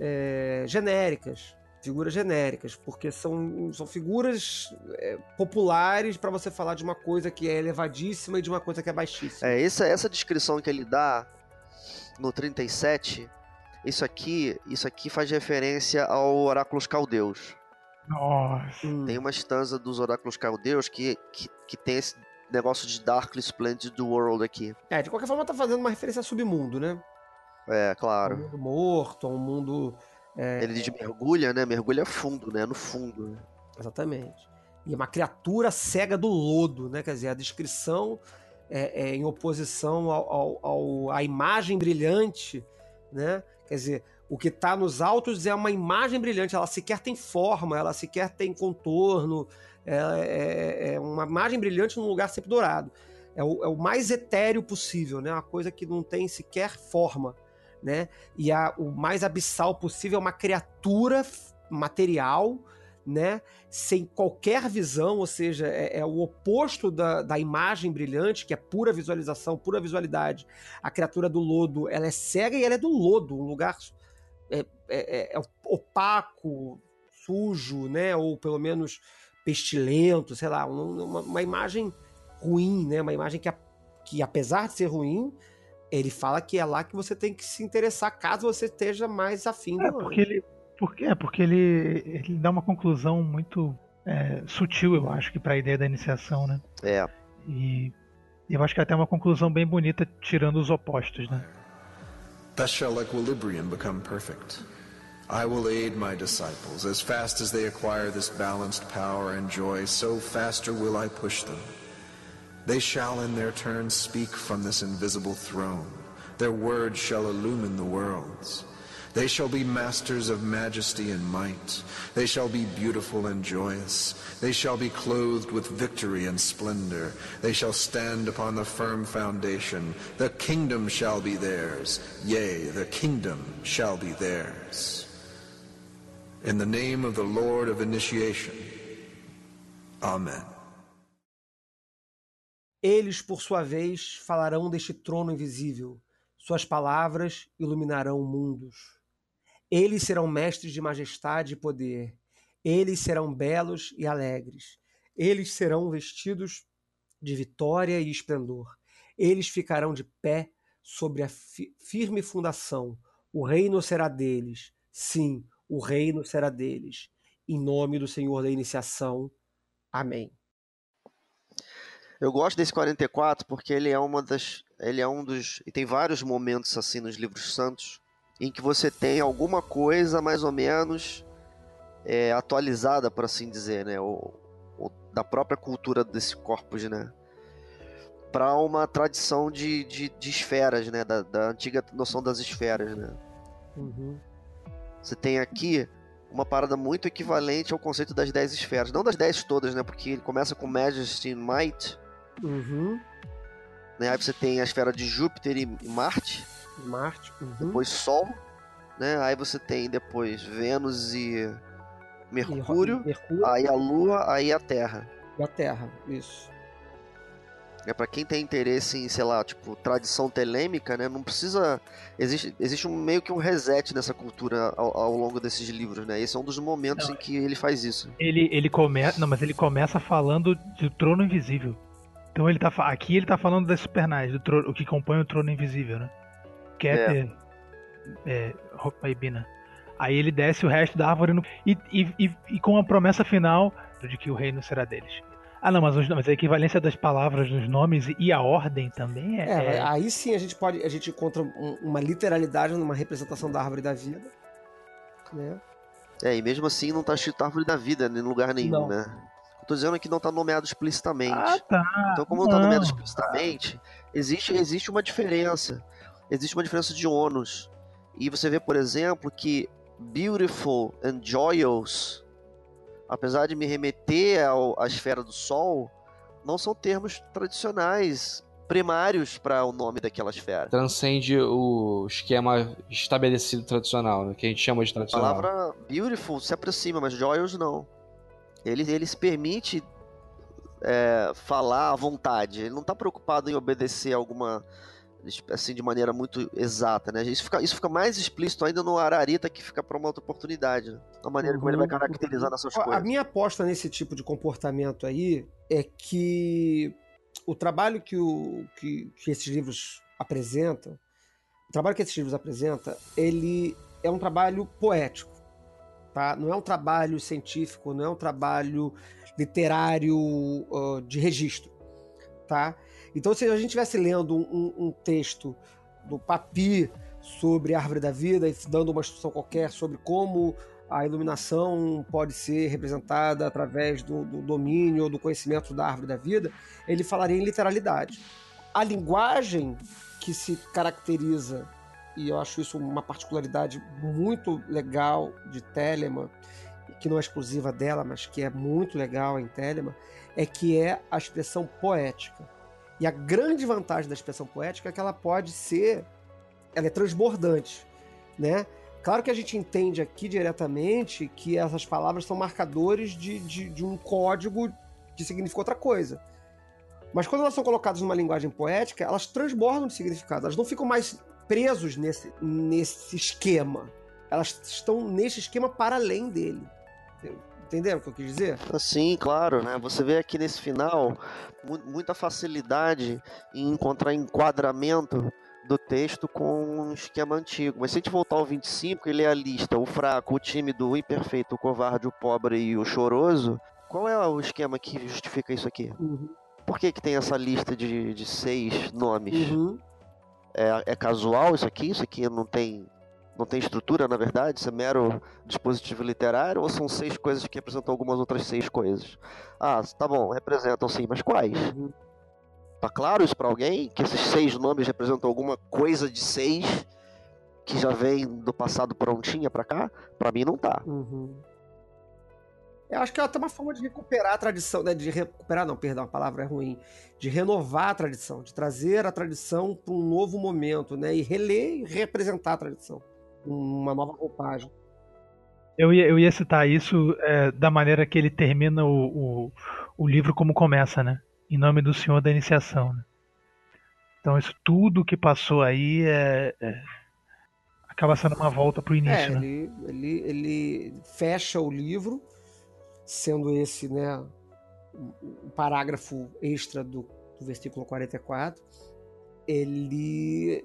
é, é, genéricas. Figuras genéricas, porque são, são figuras é, populares para você falar de uma coisa que é elevadíssima e de uma coisa que é baixíssima. É, essa, essa descrição que ele dá no 37, isso aqui, isso aqui faz referência ao Oráculos Caldeus. Nossa. Tem uma estanza dos Oráculos Caldeus que, que, que tem esse negócio de Darkly Splendid World aqui. É, de qualquer forma tá fazendo uma referência a submundo, né? É, claro. Um mundo morto, um mundo. É, Ele de mergulha, né? Mergulha fundo, né? No fundo. Exatamente. E uma criatura cega do lodo, né? Quer dizer, a descrição é, é em oposição ao, ao, ao, à imagem brilhante, né? Quer dizer, o que está nos altos é uma imagem brilhante, ela sequer tem forma, ela sequer tem contorno, é, é, é uma imagem brilhante num lugar sempre dourado. É o, é o, mais etéreo possível, né? Uma coisa que não tem sequer forma, né? E a, o mais abissal possível é uma criatura material, né? Sem qualquer visão, ou seja, é, é o oposto da, da, imagem brilhante, que é pura visualização, pura visualidade. A criatura do lodo, ela é cega e ela é do lodo, um lugar é, é, é opaco, sujo, né? Ou pelo menos pestilento, sei lá, uma, uma imagem ruim, né? Uma imagem que, que, apesar de ser ruim, ele fala que é lá que você tem que se interessar caso você esteja mais afim é, porque ele porque É, porque ele, ele dá uma conclusão muito é, sutil, eu acho, que para a ideia da iniciação, né? É. E eu acho que é até uma conclusão bem bonita, tirando os opostos, né? Thus shall equilibrium become perfect. I will aid my disciples. As fast as they acquire this balanced power and joy, so faster will I push them. They shall in their turn speak from this invisible throne. Their words shall illumine the worlds. They shall be masters of majesty and might. They shall be beautiful and joyous. They shall be clothed with victory and splendor. They shall stand upon the firm foundation. The kingdom shall be theirs. Yea, the kingdom shall be theirs. In the name of the Lord of Initiation. Amen. Eles, por sua vez, falarão deste trono invisível. Suas palavras iluminarão mundos. Eles serão mestres de majestade e poder. Eles serão belos e alegres. Eles serão vestidos de vitória e esplendor. Eles ficarão de pé sobre a fi firme fundação. O reino será deles. Sim, o reino será deles. Em nome do Senhor da iniciação. Amém. Eu gosto desse 44 porque ele é uma das, ele é um dos e tem vários momentos assim nos livros santos em que você tem alguma coisa mais ou menos é, atualizada, por assim dizer, né, ou, ou da própria cultura desse corpus, né, para uma tradição de, de, de, esferas, né, da, da antiga noção das esferas, né. Uhum. Você tem aqui uma parada muito equivalente ao conceito das 10 esferas. Não das 10 todas, né? Porque ele começa com Majesty and Might. Uhum. Né? Aí você tem a esfera de Júpiter e Marte. Marte. Uhum. Depois Sol. Né? Aí você tem depois Vênus e Mercúrio. E Mercúrio. Aí a Lua, aí a Terra. E a Terra, isso. É para quem tem interesse em, sei lá, tipo, tradição telêmica, né? Não precisa. Existe, existe um, meio que um reset nessa cultura ao, ao longo desses livros, né? Esse é um dos momentos não, em que ele faz isso. Ele, ele começa. Não, mas ele começa falando do trono invisível. Então ele tá. Aqui ele tá falando das supernais, do trono, o que compõe o trono invisível, né? Keter, é. é Aí ele desce o resto da árvore no, e, e, e, e com a promessa final de que o reino será deles. Ah, não, mas, os, mas a equivalência das palavras nos nomes e a ordem também é, é, é... Aí sim a gente pode. A gente encontra uma literalidade numa representação da árvore da vida. Né? É, e mesmo assim não tá escrito árvore da vida em lugar nenhum, não. né? Tô dizendo que não tá nomeado explicitamente. Ah, tá. Então, como não, tá nomeado explicitamente, existe, existe uma diferença. Existe uma diferença de ônus. E você vê, por exemplo, que beautiful and joyous, apesar de me remeter ao, à esfera do sol, não são termos tradicionais primários para o nome daquela esfera. Transcende o esquema estabelecido tradicional, né, que a gente chama de A tradicional. palavra beautiful se aproxima, mas joyous não. Ele, ele se permite é, falar à vontade. Ele não está preocupado em obedecer alguma assim de maneira muito exata, né? Isso fica, isso fica mais explícito ainda no Ararita que fica para uma outra oportunidade, né? a maneira como ele vai Uhum. caracterizando essas Ó, A coisas. minha aposta nesse tipo de comportamento aí é que o trabalho que, o, que, que esses livros apresentam, o trabalho que esses livros apresentam, ele é um trabalho poético, tá? Não é um trabalho científico, não é um trabalho literário ah, de registro, tá? Então, se a gente estivesse lendo um, um- texto do Papi sobre a árvore da vida e dando uma instrução qualquer sobre como a iluminação pode ser representada através do, do domínio ou do conhecimento da árvore da vida, ele falaria em literalidade. A linguagem que se caracteriza, e eu acho isso uma particularidade muito legal de Telemann, que não é exclusiva dela, mas que é muito legal em Telemann, é que é a expressão poética. E a grande vantagem da expressão poética é que ela pode ser, ela é transbordante, né? Claro que a gente entende aqui diretamente que essas palavras são marcadores de, de, de um código que significa outra coisa. Mas quando elas são colocadas numa linguagem poética, elas transbordam de significado. Elas não ficam mais presos nesse, nesse esquema. Elas estão nesse esquema para além dele. Entenderam o que eu quis dizer? Sim, claro, né? Você vê aqui nesse final mu- muita facilidade em encontrar enquadramento do texto com um esquema antigo. Mas se a gente voltar ao 25 e ler a lista, o fraco, o tímido, o imperfeito, o covarde, o pobre e o choroso, qual é o esquema que justifica isso aqui? Uhum. Por que, que tem essa lista de, de seis nomes? Uhum. É, é casual isso aqui? Isso aqui não tem, não tem estrutura, na verdade? Isso é mero dispositivo literário? Ou são seis coisas que representam algumas outras seis coisas? Ah, tá bom, representam sim, mas quais? Uhum. Tá claro isso pra alguém? Que esses seis nomes representam alguma coisa de seis que já vem do passado prontinha pra cá? Pra mim não tá. Uhum. Eu acho que é até uma forma de recuperar a tradição, né? De recuperar, não, perdão, a palavra é ruim. De renovar a tradição, de trazer a tradição para um novo momento, né? E reler e representar a tradição. Uma nova roupagem. Eu ia, eu ia citar isso é, da maneira que ele termina o, o, o livro como começa, né? Em nome do Senhor da Iniciação. Né? Então isso tudo que passou aí é, é- acaba sendo uma volta pro É, início, né? ele, ele, ele fecha o livro, sendo esse, né, o o parágrafo extra do, do versículo 44. Ele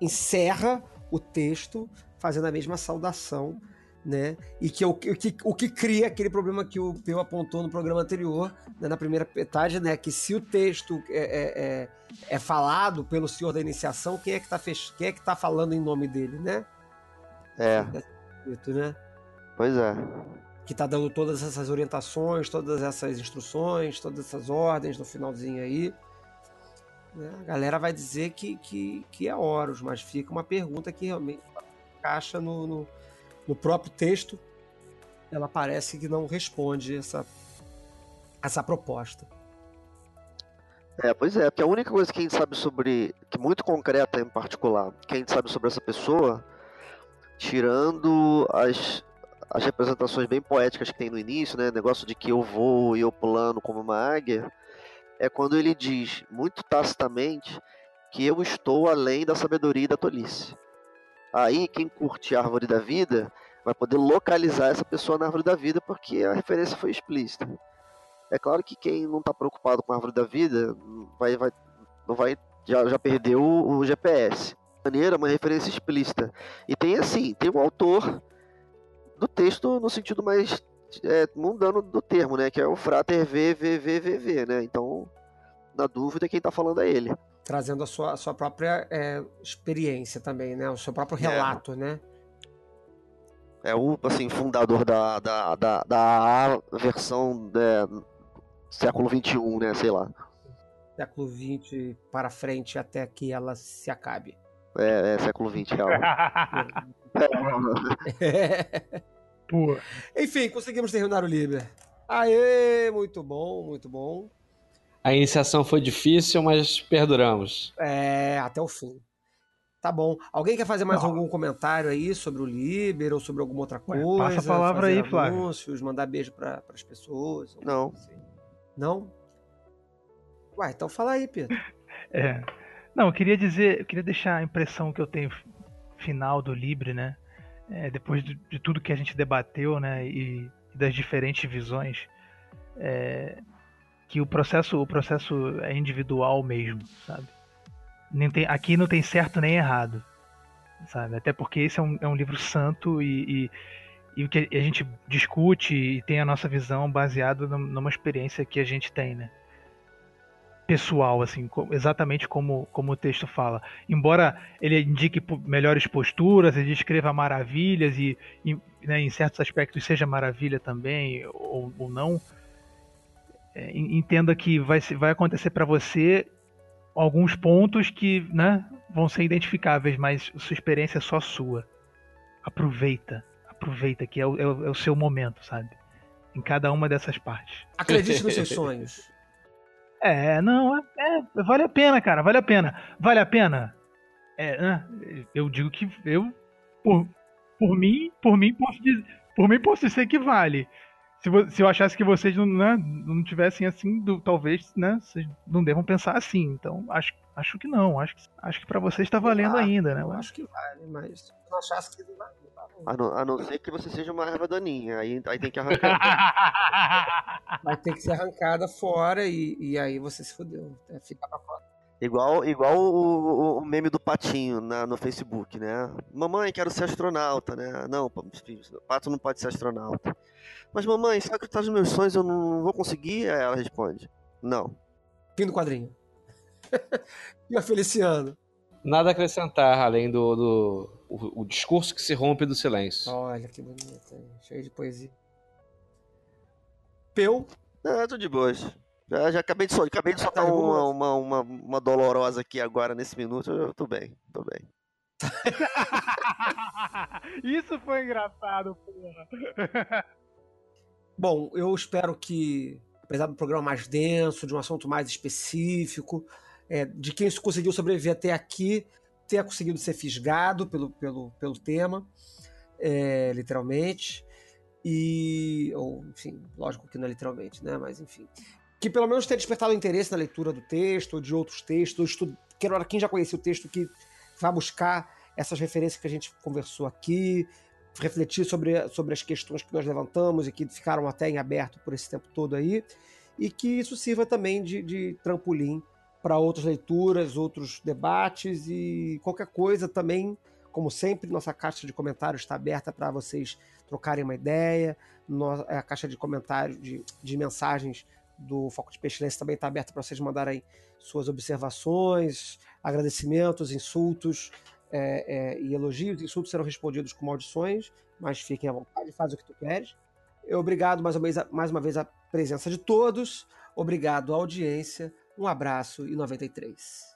encerra o texto fazendo a mesma saudação, né? E que é o, que- o que, o que cria aquele problema que o Peu apontou no programa anterior, né, na primeira metade, né? Que se o texto é, é, é, é falado pelo senhor da iniciação, quem é que está fech... quem é que tá falando em nome dele, né? É, Escrito, né? pois é. Que tá dando todas essas orientações, todas essas instruções, todas essas ordens no finalzinho aí. Né? A galera vai dizer que, que, que é Horus, mas fica uma pergunta que realmente encaixa no, no, no próprio texto. Ela parece que não responde essa, essa proposta. É, pois é, porque a única coisa que a gente sabe sobre, que muito concreta em particular, que a gente sabe sobre essa pessoa, tirando as, as representações bem poéticas que tem no início, né, negócio de que eu vou e eu plano como uma águia, é quando ele diz, muito tacitamente, que eu estou além da sabedoria e da tolice. Aí, quem curte a árvore da vida vai poder localizar essa pessoa na árvore da vida porque a referência foi explícita. É claro que quem não está preocupado com a árvore da vida vai, vai, não vai já, já perdeu o, o GPS. De maneira, uma referência explícita. E tem assim, tem um autor do texto no sentido mais é, mundano do termo, né? Que é o Frater VVVVV, né? Então, na dúvida, quem está falando é ele. Trazendo a sua, a sua própria é, experiência também, né? O seu próprio É. relato, né? É o assim, fundador da, da, da, da versão, é, século XXI, né? Sei lá. Século XX para frente até que ela se acabe. É, é século XX, real. [LAUGHS] [LAUGHS] [LAUGHS] Pô, Enfim, conseguimos terminar o Liber. Aê, muito bom, muito bom. A iniciação foi difícil, mas perduramos. É, até o fim. Tá bom. Alguém quer fazer mais Não. algum comentário aí sobre o Liber ou sobre alguma outra Ué, coisa? passa a palavra fazer aí, Flávio. anúncios, mandar beijo para as pessoas? Não. assim? Não? Ué, então fala aí, Pedro. [LAUGHS] É. Não, eu queria dizer, eu queria deixar a impressão que eu tenho final do Libre, né? É, depois de, de tudo que a gente debateu, né? E, e das diferentes visões, é, que o processo, o processo é individual mesmo, sabe? Tem, aqui não tem certo nem errado, sabe? Até porque esse é um, é um livro santo e, e, e o que a gente discute e tem a nossa visão baseada num- numa experiência que a gente tem, né? Pessoal, assim, exatamente como, como o texto fala. Embora ele indique melhores posturas, ele descreva maravilhas e, e, né, em certos aspectos seja maravilha também, ou, ou não, é, en- entenda que vai, vai acontecer para você alguns pontos que né, vão ser identificáveis, mas sua experiência é só sua. Aproveita, aproveita que é o, é o- é o seu momento, sabe? Em cada uma dessas partes. Acredite nos seus sonhos. É, não, é, é, vale a pena, cara, vale a pena. Vale a pena? É, né, eu digo que eu, por, por mim, por mim posso dizer, por mim posso dizer que vale. Se, se eu achasse que vocês não, né, não tivessem assim, do- talvez, né, vocês não devam pensar assim. Então, acho, acho que não, acho que, acho que para vocês tá valendo Ah, ainda, né? Eu acho que vale, mas se eu não achasse que não vale. vale. A não, a não ser que você seja uma erva daninha. Aí, aí tem que arrancar. [LAUGHS] Vai ter que ser arrancada fora e, e aí você se fodeu. É, fica pra fora. igual igual o, o- o meme do patinho na, no Facebook, né? Mamãe, quero ser astronauta, né? Não, pato não pode ser astronauta. Mas mamãe, sabe que tá nos meus sonhos, eu não vou conseguir? Aí ela responde: Não. Fim do quadrinho. [LAUGHS] e a Feliciano? Nada a acrescentar, além do, do o, o discurso que se rompe do silêncio. Olha que bonito, hein? cheio de poesia. Peu, É, tô de boas. Já, já acabei de, sol, acabei de soltar Tá uma, uma, uma, uma dolorosa aqui agora nesse minuto. Eu tô bem, tô bem. [LAUGHS] Isso foi engraçado, porra. [LAUGHS] Bom, eu espero que, apesar do programa mais denso, de um assunto mais específico, é, de quem conseguiu sobreviver até aqui, tenha conseguido ser fisgado pelo, pelo, pelo tema, é, literalmente. E. Ou, enfim, lógico que não é literalmente, né? Mas enfim. Que pelo menos tenha despertado interesse na leitura do texto, ou de outros textos, ou estudo. Quero quem já conhecia o texto que vá buscar essas referências que a gente conversou aqui, refletir sobre, sobre as questões que nós levantamos e que ficaram até em aberto por esse tempo todo aí, e que isso sirva também de, de trampolim para outras leituras, outros debates e qualquer coisa também. Como sempre, nossa caixa de comentários está aberta para vocês trocarem uma ideia. No- a caixa de comentários, de, de mensagens do Foco de Pestilência também está aberta para vocês mandarem suas observações, agradecimentos, insultos é, é, e elogios. Insultos serão respondidos com maldições, mas fiquem à vontade, faz o que tu queres. Obrigado mais uma vez, mais uma vez a presença de todos. Obrigado à audiência. Um abraço e 93.